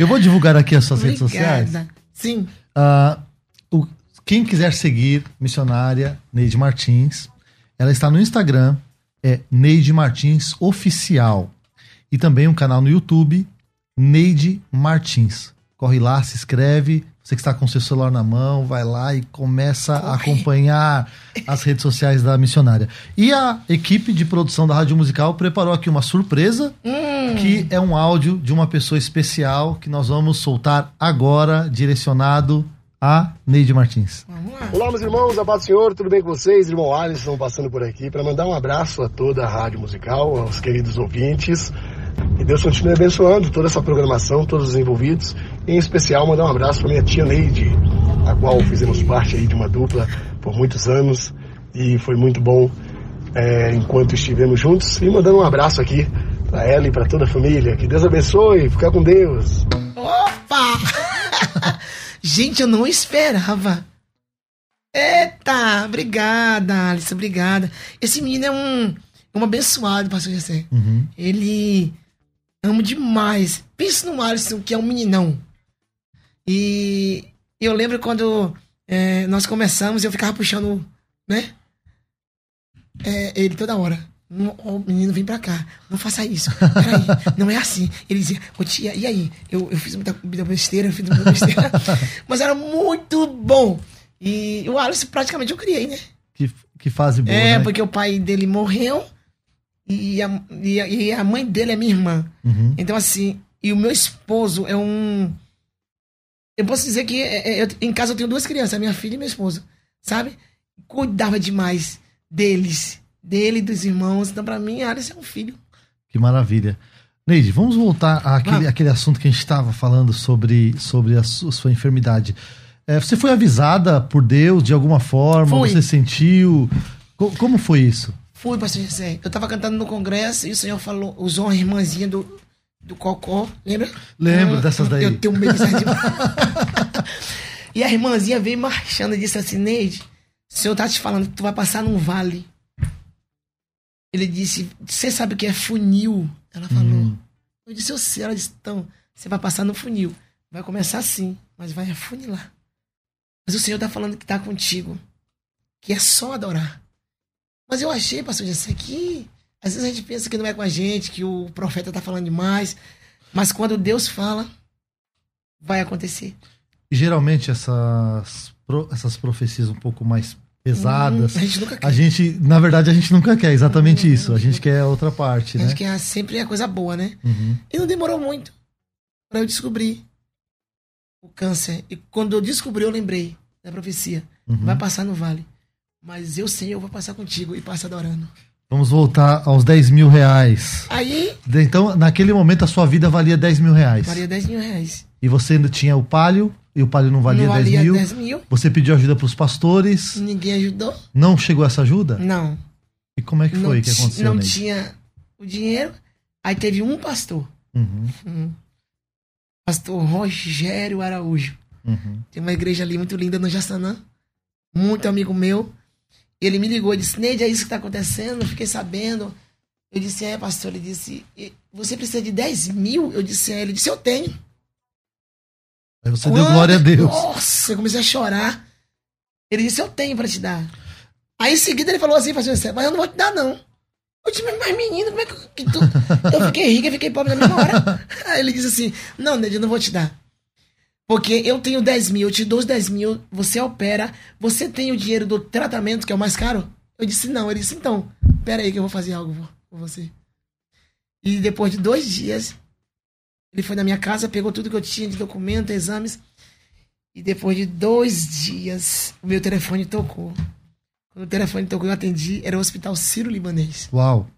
S1: Eu vou divulgar aqui as suas Obrigada. redes sociais.
S2: Sim.
S1: Uh, o, quem quiser seguir missionária Neide Martins, ela está no Instagram, é Neide Martins Oficial. E também um canal no YouTube, Neide Martins. Corre lá, se inscreve, você que está com seu celular na mão, vai lá e começa Corre. a acompanhar as redes sociais da missionária. E a equipe de produção da Rádio Musical preparou aqui uma surpresa, hum. que é um áudio de uma pessoa especial que nós vamos soltar agora, direcionado a Neide Martins.
S6: Olá, meus irmãos, a paz do Senhor, tudo bem com vocês? Irmão Alisson passando por aqui para mandar um abraço a toda a Rádio Musical, aos queridos ouvintes. E Deus continue abençoando toda essa programação, todos os envolvidos. Em especial, mandar um abraço para minha tia Neide, a qual fizemos parte aí de uma dupla por muitos anos. E foi muito bom é, enquanto estivemos juntos. E mandando um abraço aqui para ela e para toda a família. Que Deus abençoe, fica com Deus.
S2: Opa! [laughs] Gente, eu não esperava. Eita, obrigada, Alice, obrigada. Esse menino é um, um abençoado, pastor José. Uhum. Ele Amo demais. Pensa no Alisson, que é um meninão. E eu lembro quando é, nós começamos, eu ficava puxando, né? É, ele toda hora. O menino vem pra cá, não faça isso. Peraí, [laughs] não é assim. Ele dizia, ô tia, e aí? Eu, eu fiz muita, muita besteira, eu fiz muita besteira. [laughs] Mas era muito bom. E o Alisson praticamente eu criei, né?
S1: Que, que fase boa.
S2: É,
S1: né?
S2: porque o pai dele morreu e a, e a, e a mãe dele é minha irmã. Uhum. Então, assim, e o meu esposo é um. Eu posso dizer que é, é, eu, em casa eu tenho duas crianças, a minha filha e meu esposo, sabe? Cuidava demais deles, dele e dos irmãos. Então, pra mim, Alice é um filho.
S1: Que maravilha. Neide, vamos voltar àquele,
S2: Vamos.
S1: àquele assunto que a gente estava falando sobre, sobre a su- sua enfermidade. É, você foi avisada por Deus de alguma forma?
S2: Fui.
S1: Você sentiu? Co- como foi isso?
S2: Fui, pastor José. Eu tava cantando no congresso e o senhor falou, usou uma irmãzinha do, do Cocó, lembra?
S1: Lembro
S2: Hum,
S1: dessas daí.
S2: Eu tenho medo de... [laughs] E a irmãzinha veio marchando e disse assim, Neide, o senhor tá te falando que tu vai passar num vale. Ele disse, você sabe o que é funil? Ela falou.
S1: Hum.
S2: Eu disse, eu sei. Ela disse, então, você vai passar no funil. Vai começar assim, mas vai afunilar. Mas o Senhor tá falando que tá contigo. Que é só adorar. Mas eu achei, pastor Jessé, que às vezes a gente pensa que não é com a gente, que o profeta tá falando demais. Mas quando Deus fala, vai acontecer.
S1: Geralmente essas, essas profecias um pouco mais pesadas,
S2: Hum, a gente nunca quer.
S1: a gente, na verdade, a gente nunca quer exatamente isso. A gente quer a outra parte,
S2: A
S1: né?
S2: gente quer sempre a coisa boa, né?
S1: Uhum.
S2: E não demorou muito para eu descobrir o câncer. E quando eu descobri, eu lembrei da profecia.
S1: Uhum.
S2: Vai passar no vale. Mas eu sei, eu vou passar contigo e passa adorando.
S1: Vamos voltar aos 10 mil reais.
S2: Aí,
S1: Então, naquele momento, a sua vida valia 10 mil reais.
S2: valia 10 mil reais.
S1: E você ainda tinha o palio, e o palio não valia,
S2: não
S1: 10
S2: valia
S1: mil.
S2: 10 mil.
S1: Você pediu ajuda para os pastores.
S2: Ninguém ajudou.
S1: Não chegou essa ajuda?
S2: Não.
S1: E como é que
S2: não
S1: foi que
S2: ti-
S1: aconteceu,
S2: Não
S1: Neide?
S2: tinha o dinheiro. Aí teve um pastor.
S1: Uhum,
S2: um pastor Rogério Araújo.
S1: uhum.
S2: Tem uma igreja ali muito linda no Jaçanã. Muito amigo meu. Ele me ligou e disse: Neide, é isso que está acontecendo? Eu fiquei sabendo. Eu disse: É, pastor. Ele disse: "E Você precisa de 10 mil? Eu disse: É. Ele disse: Eu tenho.
S1: Aí você deu glória a Deus.
S2: Nossa, eu comecei a chorar. Ele disse: Eu tenho para te dar. Aí em seguida ele falou assim: pastor, Mas eu não vou te dar, não. Eu disse: Mas menino, como é que, tu. Eu fiquei rica e fiquei pobre na mesma hora. [laughs] Aí ele disse assim: Não, Neide, eu não vou te dar. Porque eu tenho 10 mil, eu te dou os 10 mil, você opera, você tem o dinheiro do tratamento, que é o mais caro? Eu disse, não. Ele disse, então, pera aí que eu vou fazer algo com você. E depois de dois dias, ele foi na minha casa, pegou tudo que eu tinha de documento, exames. E depois de dois dias, o meu telefone tocou. Quando o telefone tocou, eu atendi, era o Hospital Ciro Libanês.
S1: Uau.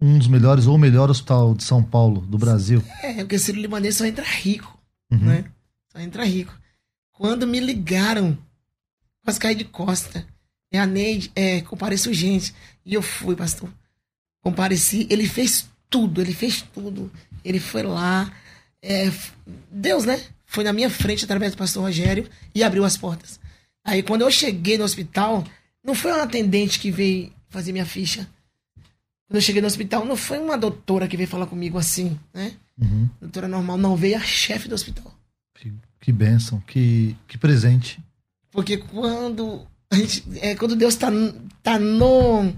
S1: Um dos melhores ou o melhor hospital de São Paulo, do Brasil.
S2: É, porque Ciro Libanês só entra rico,
S1: Uhum.
S2: né? Só entra rico. Quando me ligaram, quase caí de costa. É a Neide, é, compareça urgente. E eu fui, pastor. Compareci, ele fez tudo, ele fez tudo. Ele foi lá. é, Deus, né? Foi na minha frente através do pastor Rogério e abriu as portas. Aí quando eu cheguei no hospital, não foi uma atendente que veio fazer minha ficha. Quando eu cheguei no hospital, não foi uma doutora que veio falar comigo assim, né?
S1: Uhum.
S2: Doutora normal, não, veio a chefe do hospital.
S1: Que, bênção, que, que presente.
S2: Porque quando a gente, é, quando Deus tá, tá no,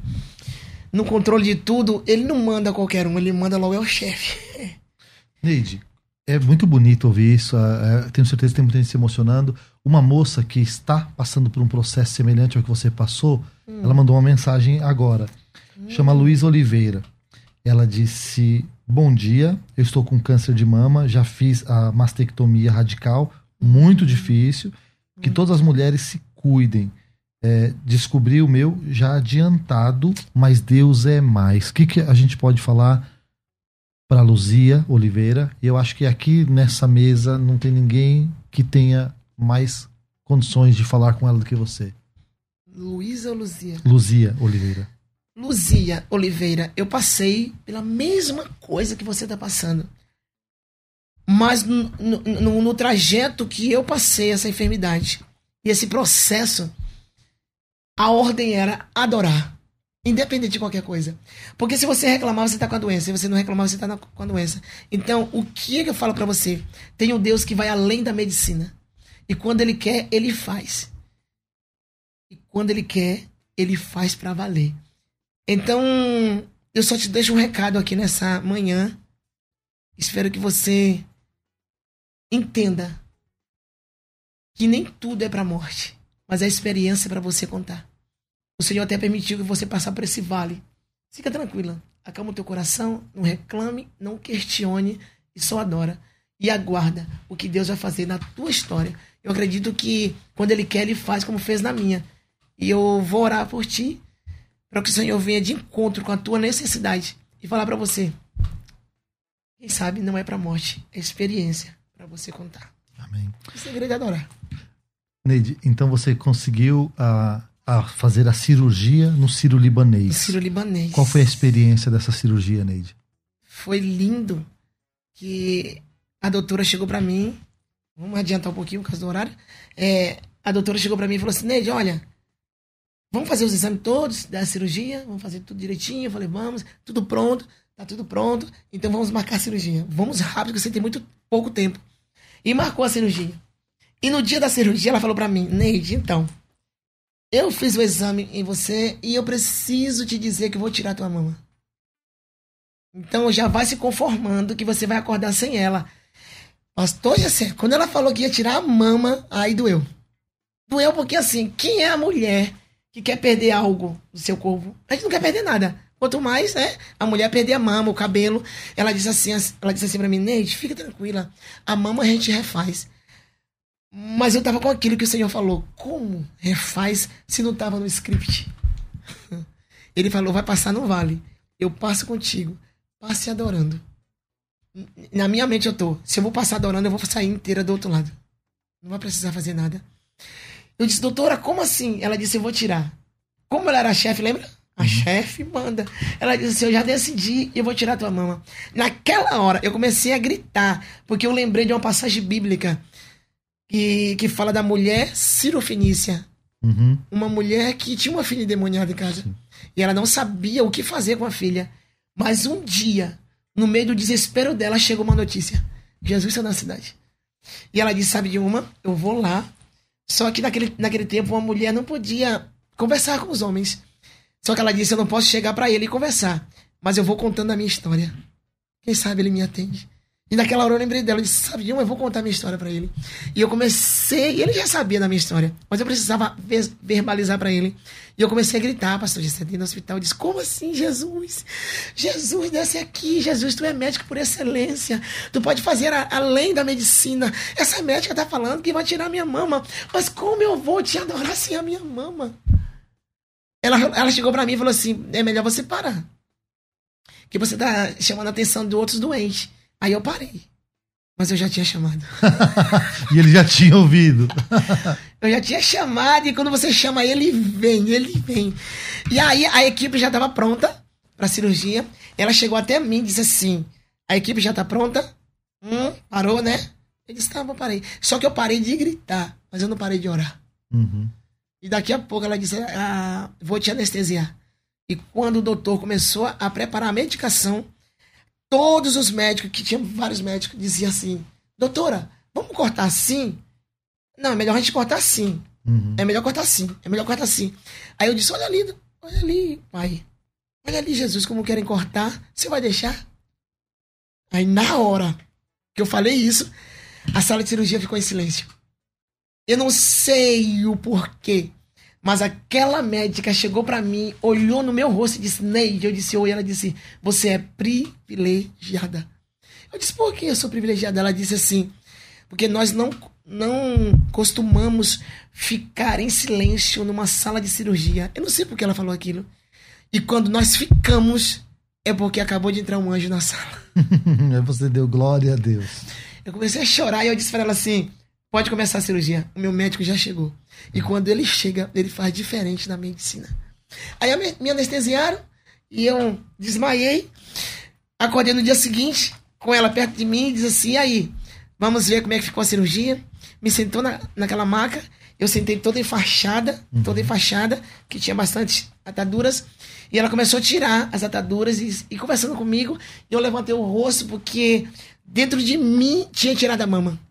S2: no controle de tudo, ele não manda qualquer um, ele manda logo é o chefe. [laughs]
S1: Neide, é muito bonito ouvir isso. é, é, tenho certeza que tem muita gente se emocionando. Uma moça que está passando por um processo semelhante ao que você passou, ela mandou uma mensagem agora. Chama Luísa Oliveira. Ela disse: Bom dia, eu estou com câncer de mama, já fiz a mastectomia radical, muito difícil. Que todas as mulheres se cuidem. É, descobri o meu já adiantado, mas Deus é mais. O que, que a gente pode falar para Luzia Oliveira? Eu acho que aqui nessa mesa não tem ninguém que tenha mais condições de falar com ela do que você.
S2: Luísa ou Luzia?
S1: Luzia Oliveira.
S2: Luzia Oliveira, eu passei pela mesma coisa que você está passando. Mas no, no- no- trajeto que eu passei essa enfermidade e esse processo, a ordem era adorar. Independente de qualquer coisa. Porque se você reclamar, você está com a doença. Se você não reclamar, você está com a doença. Então, o que, que eu falo para você? Tem um Deus que vai além da medicina. E quando ele quer, ele faz. E quando ele quer, ele faz para valer. Então, eu só te deixo um recado aqui nessa manhã. Espero que você entenda que nem tudo é para morte, mas a experiência é para você contar. O Senhor até permitiu que você passar por esse vale. Fica tranquila. Acalma o teu coração, não reclame, não questione e só adora. E aguarda o que Deus vai fazer na tua história. Eu acredito que quando Ele quer, Ele faz como fez na minha. E eu vou orar por ti para que o Senhor venha de encontro com a tua necessidade e falar para você: quem sabe não é pra morte, é experiência pra você contar.
S1: Amém.
S2: O segredo é adorar.
S1: Neide, então você conseguiu a, a fazer a cirurgia no Ciro Libanês.
S2: Ciro Libanês.
S1: Qual foi a experiência dessa cirurgia, Neide?
S2: Foi lindo que a doutora chegou pra mim. Vamos adiantar um pouquinho por causa do horário. É, a doutora chegou pra mim e falou assim: Neide, olha, vamos fazer os exames todos da cirurgia, vamos fazer tudo direitinho. Eu falei: vamos, tudo pronto, tá tudo pronto. Então vamos marcar a cirurgia. Vamos rápido, que você tem muito pouco tempo. E marcou a cirurgia. E no dia da cirurgia, ela falou pra mim: Neide, então, eu fiz o exame em você e eu preciso te dizer que vou tirar tua mama. Então já vai se conformando que você vai acordar sem ela. Pastor Jessé, quando ela falou que ia tirar a mama, aí doeu. Doeu porque assim, quem é a mulher que quer perder algo do seu corpo? A gente não quer perder nada. Quanto mais, né? A mulher perder a mama, o cabelo. Ela disse assim, ela disse assim pra mim, Neide, fica tranquila. A mama a gente refaz. Mas eu tava com aquilo que o Senhor falou. Como refaz se não tava no script? [laughs] Ele falou, vai passar no vale. Eu passo contigo. Passe adorando. Na minha mente eu tô. Se eu vou passar adorando, eu vou sair inteira do outro lado. Não vai precisar fazer nada. Eu disse, doutora, como assim? Ela disse, eu vou tirar. Como ela era chefe, lembra? A chefe manda. Ela disse assim, eu já decidi e eu vou tirar tua mama. Naquela hora, eu comecei a gritar, porque eu lembrei de uma passagem bíblica que, que fala da mulher cirofenícia.
S1: Uhum.
S2: Uma mulher que tinha uma filha endemoniada em casa. E ela não sabia o que fazer com a filha. Mas um dia, no meio do desespero dela, chegou uma notícia. Jesus está na cidade. E ela disse, sabe de uma? Eu vou lá. Só que naquele, naquele tempo uma mulher não podia conversar com os homens. Só que ela disse, eu não posso chegar para ele e conversar. Mas eu vou contando a minha história. Quem sabe ele me atende. E naquela hora eu lembrei dela, eu disse, uma? Eu vou contar minha história para ele. E eu comecei, ele já sabia da minha história, mas eu precisava ver- verbalizar para ele. E eu comecei a gritar, pastor Gessé, no hospital, eu disse, como assim, Jesus? Jesus, desce aqui, Jesus, tu é médico por excelência. Tu pode fazer a- além da medicina. Essa médica tá falando que vai tirar minha mama, mas como eu vou te adorar sem a minha mama? Ela, ela chegou para mim e falou assim, é melhor você parar. Que você tá chamando a atenção de outros doentes. Aí eu parei. Mas eu já tinha chamado. [laughs]
S1: E ele já tinha ouvido. [laughs]
S2: Eu já tinha chamado e quando você chama ele, vem, ele vem. E aí a equipe já estava pronta para cirurgia. Ela chegou até mim e disse assim: a equipe já tá pronta? Hum, parou, né? Eu disse: tá, eu parei. Só que eu parei de gritar, mas eu não parei de orar.
S1: Uhum.
S2: E daqui a pouco ela disse: ah, vou te anestesiar. E quando o doutor começou a preparar a medicação, todos os médicos, que tinham vários médicos, diziam assim: Doutora, vamos cortar assim? Não, é melhor a gente cortar assim.
S1: Uhum.
S2: É melhor cortar assim. É melhor cortar assim. Aí eu disse: Olha ali, olha ali, pai. Olha ali, Jesus, como querem cortar. Você vai deixar? Aí na hora que eu falei isso, a sala de cirurgia ficou em silêncio. Eu não sei o porquê, mas aquela médica chegou pra mim, olhou no meu rosto e disse: Neide, eu disse oi. Ela disse: Você é privilegiada. Eu disse: Por que eu sou privilegiada? Ela disse assim: Porque nós não, não costumamos ficar em silêncio numa sala de cirurgia. Eu não sei por que ela falou aquilo. E quando nós ficamos, é porque acabou de entrar um anjo na sala.
S1: Aí [laughs] você deu glória a Deus.
S2: Eu comecei a chorar e eu disse pra ela assim: pode começar a cirurgia. O meu médico já chegou. E quando ele chega, ele faz diferente na medicina. Aí me, anestesiaram e eu desmaiei. Acordei no dia seguinte, com ela perto de mim, e disse assim: e aí, vamos ver como é que ficou a cirurgia. Me sentou na, naquela maca. Eu sentei toda enfaixada, toda enfaixada, que tinha bastante ataduras. E ela começou a tirar as ataduras e, e conversando comigo. E eu levantei o rosto porque dentro de mim tinha tirado a mama.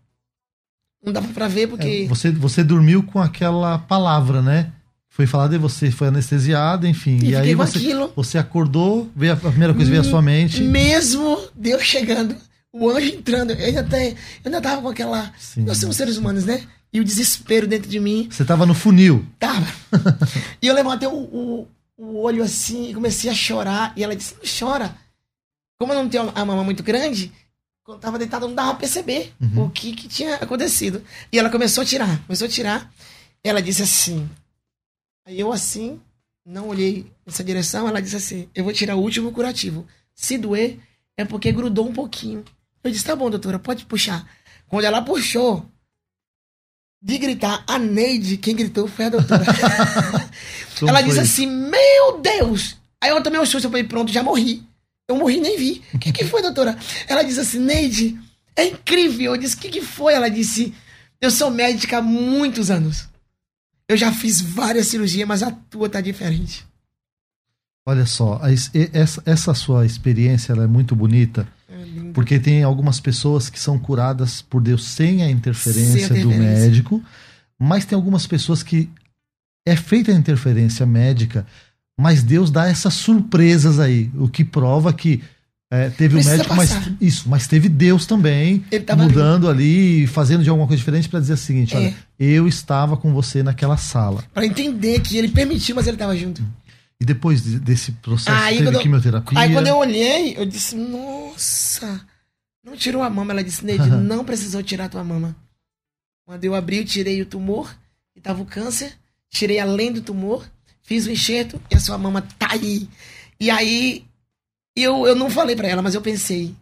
S2: Não dava pra ver porque.
S1: É, você, você dormiu com aquela palavra, né? Foi falada e você foi anestesiada, enfim.
S2: E
S1: E, aí você,
S2: aquilo.
S1: você acordou, veio a, a primeira coisa veio à sua mente.
S2: Mesmo Deus chegando, o anjo entrando, eu ainda, te, eu ainda tava com aquela.
S1: Sim.
S2: Nós somos seres humanos, né? E o desespero dentro de mim
S1: Você tava no funil.
S2: tava. [laughs] e eu levantei o, o, o olho assim e comecei a chorar. E ela disse: Não chora. Como eu não tenho a mama muito grande, quando tava deitada, não dava pra perceber o que, que tinha acontecido. E ela começou a tirar, começou a tirar. Ela disse assim. Aí eu assim, não olhei nessa direção, ela disse assim: Eu vou tirar o último curativo. Se doer, É porque grudou um pouquinho. Eu disse, tá bom, doutora, pode puxar. Quando ela puxou, de gritar, a Neide, quem gritou foi a doutora. [laughs] Ela disse assim, meu Deus! Aí eu tomei um susto, eu falei, pronto, já morri. Eu morri nem vi. O que, que foi, doutora? Ela disse assim, Neide, é incrível. Eu disse, o que, que foi? Ela disse, eu sou médica há muitos anos. Eu já fiz várias cirurgias, mas a tua tá diferente.
S1: Olha só, essa, essa sua experiência é muito bonita,
S2: É
S1: porque tem algumas pessoas que são curadas por Deus sem a interferência,
S2: Sem a
S1: do
S2: interferência.
S1: médico, mas tem algumas pessoas que é feita a interferência médica, mas Deus dá essas surpresas aí, o que prova que é, teve o
S2: Precisa
S1: médico, mas isso, mas teve Deus também mudando ali, fazendo de alguma coisa diferente para dizer o seguinte:
S2: É.
S1: olha, eu estava com você naquela sala.
S2: Pra entender que ele permitiu, mas ele tava junto.
S1: E depois de- desse processo
S2: Aí
S1: teve
S2: eu-
S1: quimioterapia.
S2: Aí quando eu olhei, eu disse, nossa, não tirou a mama. Ela disse, Neide, não precisou tirar tua mama. Quando eu abri, eu tirei o tumor, que tava o câncer, tirei além do tumor, fiz o enxerto e a sua mama tá aí. E aí, eu, eu não falei pra ela, mas eu pensei,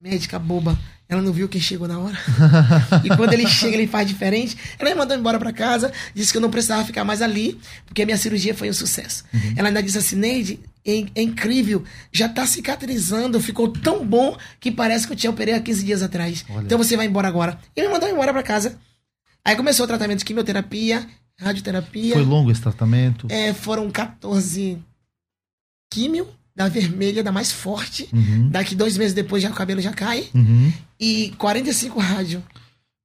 S2: médica boba, ela não viu quem chegou na hora. [laughs] E quando ele chega, ele faz diferente. Ela me mandou embora pra casa, disse que eu não precisava ficar mais ali, porque a minha cirurgia foi um sucesso. Ela ainda disse assim, Neide, é, é incrível, já tá cicatrizando, ficou tão bom que parece que eu te operei há 15 dias atrás.
S1: Olha.
S2: Então você vai embora agora. E me mandou embora pra casa. Aí começou o tratamento de quimioterapia, radioterapia.
S1: Foi longo esse tratamento.
S2: É, foram 14 químio, da vermelha, da mais forte.
S1: Uhum,
S2: Daqui dois meses depois já o cabelo já cai.
S1: uhum.
S2: E 45 rádio.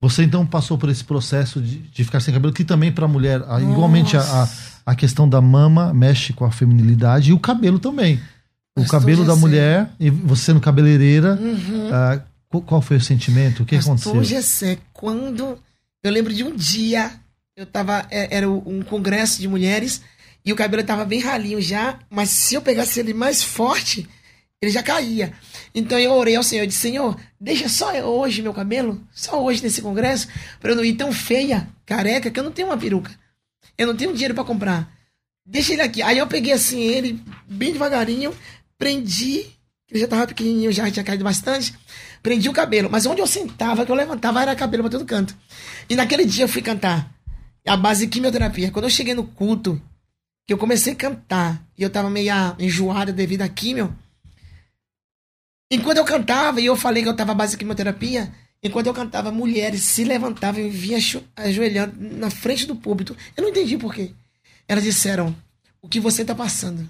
S1: Você então passou por esse processo de, de ficar sem cabelo, que também para a mulher, igualmente a, a, questão da mama mexe com a feminilidade e o cabelo também. O
S2: Pastor
S1: cabelo da
S2: Jessé.
S1: mulher, e você sendo cabeleireira,
S2: Uhum.
S1: ah, qu- qual foi o sentimento? O que
S2: Pastor
S1: aconteceu?
S2: Gessé, quando eu lembro de um dia, eu tava, é, era um congresso de mulheres e o cabelo tava bem ralinho já, mas se eu pegasse ele mais forte, ele já caía. Então eu orei ao Senhor, eu disse, Senhor, deixa só hoje meu cabelo, só hoje nesse congresso, pra eu não ir tão feia, careca, que eu não tenho uma peruca. Eu não tenho dinheiro pra comprar. Deixa ele aqui. Aí eu peguei assim ele, bem devagarinho, prendi, ele já tava pequenininho, já tinha caído bastante, prendi o cabelo. Mas onde eu sentava, que eu levantava, era cabelo pra todo canto. E naquele dia eu fui cantar a base de quimioterapia. Quando eu cheguei no culto, que eu comecei a cantar, e eu tava meio enjoada devido à quimio, enquanto eu cantava, e eu falei que eu tava à base de quimioterapia, enquanto eu cantava, mulheres se levantavam e vinham ajoelhando na frente do púlpito. Eu não entendi por quê. Elas disseram, o que você tá passando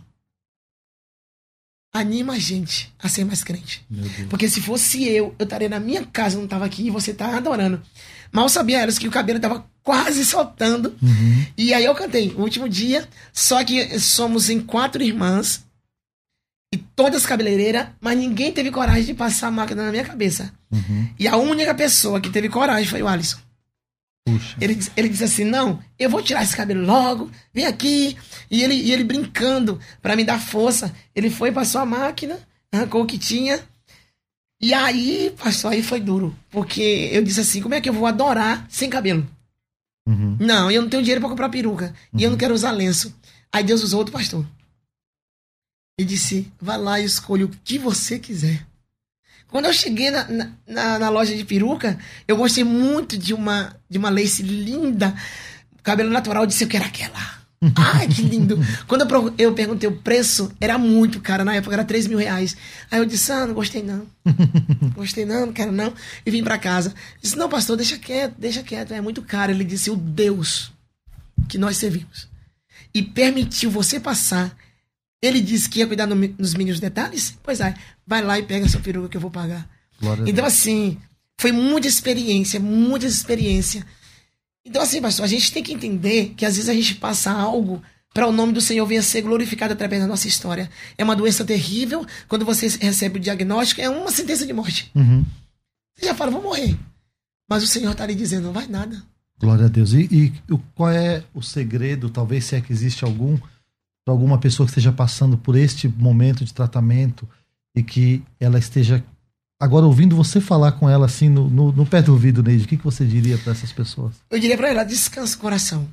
S2: anima a gente a ser mais crente. Porque se fosse eu, eu estaria na minha casa, não tava aqui, e você tá adorando. Mal sabia elas que o cabelo tava quase soltando.
S1: Uhum.
S2: E aí eu cantei, o último dia, só que somos em quatro irmãs, e todas cabeleireiras, mas ninguém teve coragem de passar a máquina na minha cabeça.
S1: Uhum.
S2: E a única pessoa que teve coragem foi o Alisson.
S1: Puxa.
S2: Ele, ele disse assim: Não, eu vou tirar esse cabelo logo, vem aqui. E ele, e ele brincando pra me dar força. Ele foi, passou a máquina, arrancou o que tinha. E aí, pastor, aí foi duro. Porque eu disse assim: Como é que eu vou adorar sem cabelo?
S1: Uhum.
S2: Não, eu não tenho dinheiro pra comprar peruca. E eu não quero usar lenço. Aí Deus usou outro pastor. E disse: Vá lá e escolha o que você quiser. Quando eu cheguei na, na, na- na loja de peruca, eu gostei muito de uma, de uma lace linda, cabelo natural. Eu disse: Eu quero aquela. Ai, que lindo. Quando eu, perguntei o preço, era muito caro. Na época era 3 mil reais. Aí eu disse: Ah, não gostei não. [laughs] Gostei não, não quero não. E vim pra casa. Disse: Não, pastor, deixa quieto, deixa quieto. É muito caro. Ele disse: O Deus que nós servimos e permitiu você passar. Ele disse que ia cuidar no nos mínimos detalhes? Pois é, vai lá e pega a sua peruca que eu vou pagar.
S1: Glória
S2: Então, assim, foi muita experiência, muita experiência. Então, assim, pastor, a gente tem que entender que às vezes a gente passa algo para o nome do Senhor venha ser glorificado através da nossa história. É uma doença terrível. Quando você recebe o diagnóstico, é uma sentença de morte.
S1: Uhum.
S2: Você já fala, vou morrer. Mas o Senhor está ali dizendo, não vai nada.
S1: Glória a Deus. E, e qual é o segredo, talvez se é que existe algum, para alguma pessoa que esteja passando por este momento de tratamento e que ela esteja agora ouvindo você falar com ela assim no, no, no pé do ouvido, Neide, o que, que você diria para essas pessoas?
S2: Eu diria para ela, descansa o coração.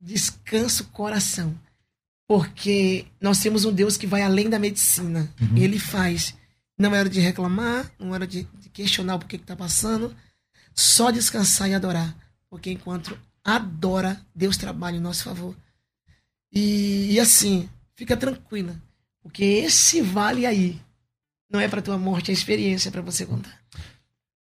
S2: Descansa o coração. Porque nós temos um Deus que vai além da medicina.
S1: Uhum.
S2: Ele faz. Não é hora de reclamar, não é hora de, de questionar o porquê que tá passando. Só descansar e adorar. Porque enquanto adora, Deus trabalha em nosso favor. E, e assim, fica tranquila. Porque esse vale aí não é para tua morte, é experiência para você contar.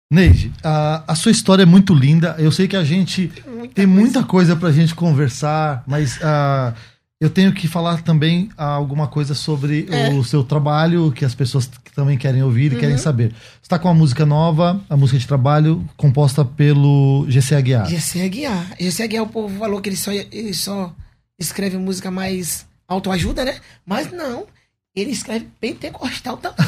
S1: Neide, a, a, sua história é muito linda. Eu sei que a gente muita tem coisa. muita coisa pra gente conversar, mas uh, eu tenho que falar também uh, alguma coisa sobre é. o seu trabalho, que as pessoas também querem ouvir e uhum. querem saber. Você está com uma música nova, a música de trabalho, composta pelo GC Aguiar.
S2: GC Aguiar. GC Aguiar, o povo falou que ele só, ele só escreve música mais autoajuda, né? Mas não ele escreve pentecostal também. [laughs]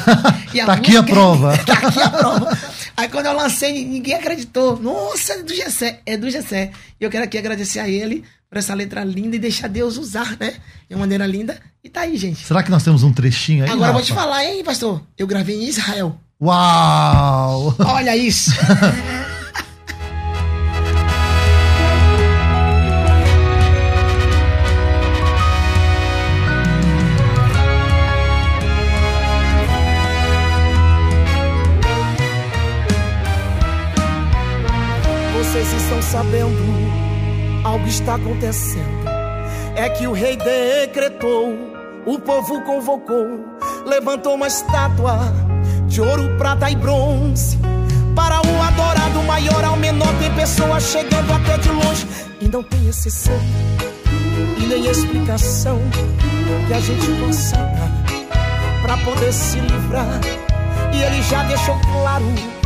S1: E tá aqui a prova. [laughs]
S2: tá aqui a prova. Aí quando eu lancei, ninguém acreditou. Nossa, é do Gessé. É do Gessé. E eu quero aqui agradecer a ele por essa letra linda e deixar Deus usar, né? De uma maneira linda. E tá aí, gente.
S1: Será que nós temos um trechinho aí?
S2: Agora Rafa? eu vou te falar, hein, pastor? Eu gravei em Israel.
S1: Uau!
S2: Olha isso! [laughs]
S7: sabendo, algo está acontecendo. É que o rei decretou, o povo convocou, levantou uma estátua de ouro, prata e bronze. Para o adorado maior ao menor, tem pessoas chegando até de longe. E não tem exceção, e nem explicação que a gente dar para poder se livrar. E ele já deixou claro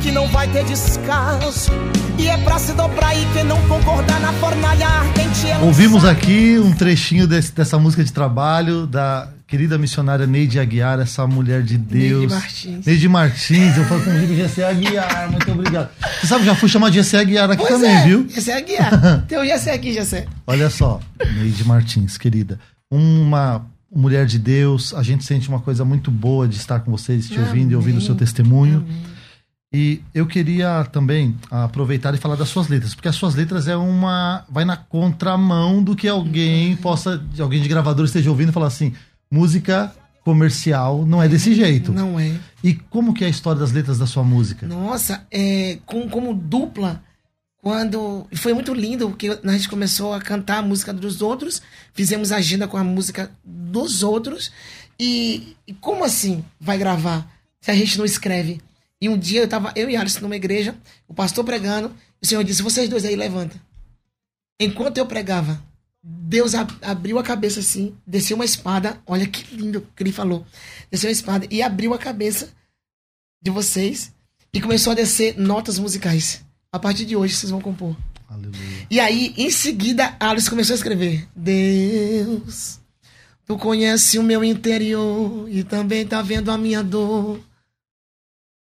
S7: que não vai ter descanso. E é pra se dobrar e quem não concordar na fornalha ardente. É
S1: Ouvimos aqui um trechinho desse, dessa música de trabalho da querida missionária Neide Aguiar, essa mulher de Deus. Neide
S2: Martins.
S1: Neide Martins, eu falo comigo GC Aguiar, muito obrigado. Você sabe, já fui chamado de GC Aguiar aqui pois também,
S2: é,
S1: viu?
S2: GC Aguiar. [laughs] Tem o GC aqui, GC.
S1: Olha só, Neide Martins, querida. Uma mulher de Deus, a gente sente uma coisa muito boa de estar com vocês, te Amém. ouvindo e ouvindo o seu testemunho. Amém. E eu queria também aproveitar e falar das suas letras, porque as suas letras é uma. vai na contramão do que alguém possa. alguém de gravador esteja ouvindo e falar assim: música comercial não é desse jeito.
S2: Não é.
S1: E como que é a história das letras da sua música?
S2: Nossa, é, com, como dupla, quando. Foi muito lindo, porque a gente começou a cantar a música dos outros, fizemos agenda com a música dos outros. E, e como assim vai gravar se a gente não escreve? E um dia eu tava, eu e Alisson numa igreja, o pastor pregando, o Senhor disse: Vocês dois aí, levanta. Enquanto eu pregava, Deus ab abriu a cabeça assim, desceu uma espada. Olha que lindo que ele falou. Desceu uma espada e abriu a cabeça de vocês e começou a descer notas musicais. A partir de hoje vocês vão compor. Aleluia. E aí, em seguida, Alice começou a escrever: Deus, tu conhece o meu interior e também tá vendo a minha dor.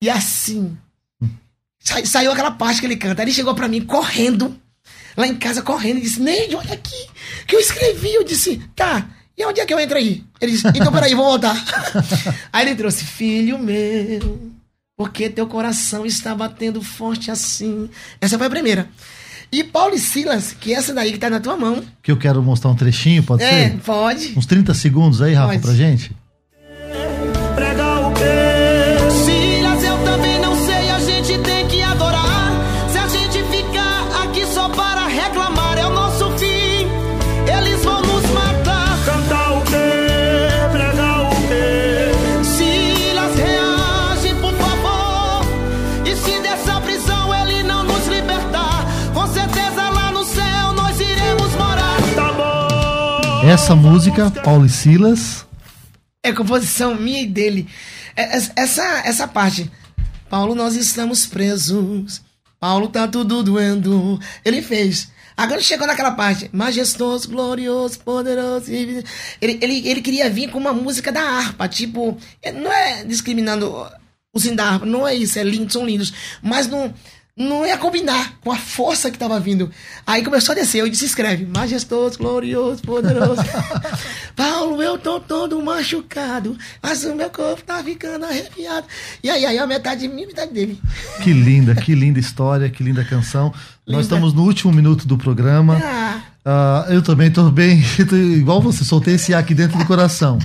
S2: E assim. Sa saiu aquela parte que ele canta. Aí ele chegou para mim correndo, lá em casa, correndo, e disse: Neide, olha aqui, que eu escrevi. Eu disse: tá, e onde é que eu entro aí? Ele disse: então peraí, vou voltar. [laughs] aí ele trouxe: Filho meu, porque teu coração está batendo forte assim. Essa foi a primeira. E Paulo e Silas, que é essa daí que tá na tua mão.
S1: Que eu quero mostrar um trechinho, pode
S2: é,
S1: ser?
S2: É, pode.
S1: Uns 30 segundos aí, Rafa, pode. pra gente. Essa música, Paulo e Silas.
S2: É composição minha e dele. É, essa, essa parte. Paulo, nós estamos presos. Paulo, tá tudo doendo. Ele fez. Agora chegou naquela parte. Majestoso, glorioso, poderoso. Ele, ele, ele queria vir com uma música da harpa. Tipo, não é discriminando os da harpa. Não é isso. É lindo, são lindos. Mas não não ia combinar com a força que tava vindo. Aí começou a descer, eu disse, escreve, majestoso, glorioso, poderoso. [laughs] Paulo, eu tô todo machucado, mas o meu corpo tá ficando arrepiado. E aí, aí a metade de mim, metade dele.
S1: Que linda, que linda história, que linda canção. Linda. Nós estamos no último minuto do programa. Ah. Uh, eu também tô bem, [laughs] igual você, soltei esse ar aqui dentro do coração.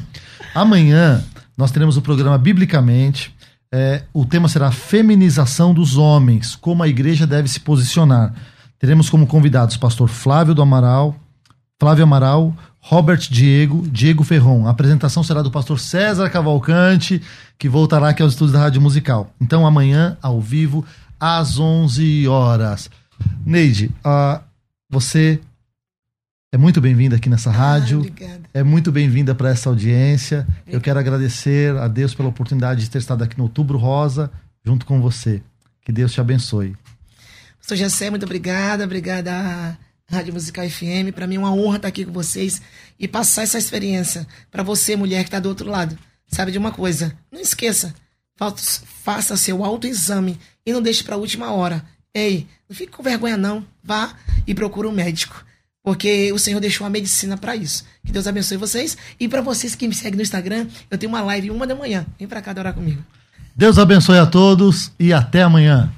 S1: Amanhã nós teremos o programa Biblicamente. É, o tema será Feminização dos Homens, como a igreja deve se posicionar. Teremos como convidados pastor Flávio do Amaral, Flávio Amaral, Robert Diego, Diego Ferron. A apresentação será do pastor César Cavalcante, que voltará aqui aos estúdios da Rádio Musical. Então, amanhã, ao vivo, às 11 horas. Neide, uh, você é muito bem-vinda aqui nessa rádio.
S2: obrigada.
S1: É muito bem-vinda para essa audiência. Eu quero agradecer a Deus pela oportunidade de ter estado aqui no Outubro Rosa, junto com você. Que Deus te abençoe.
S2: Pastor Jessé, muito obrigada. Obrigada à Rádio Musical FM. Para mim é uma honra estar aqui com vocês e passar essa experiência para você, mulher que está do outro lado. Sabe de uma coisa? Não esqueça. Faça seu autoexame e não deixe para a última hora. Ei, não fique com vergonha não. Vá e procure um médico. Porque o Senhor deixou a medicina para isso. Que Deus abençoe vocês. E para vocês que me seguem no Instagram, eu tenho uma live uma da manhã. Vem para cá adorar comigo.
S1: Deus abençoe a todos e até amanhã.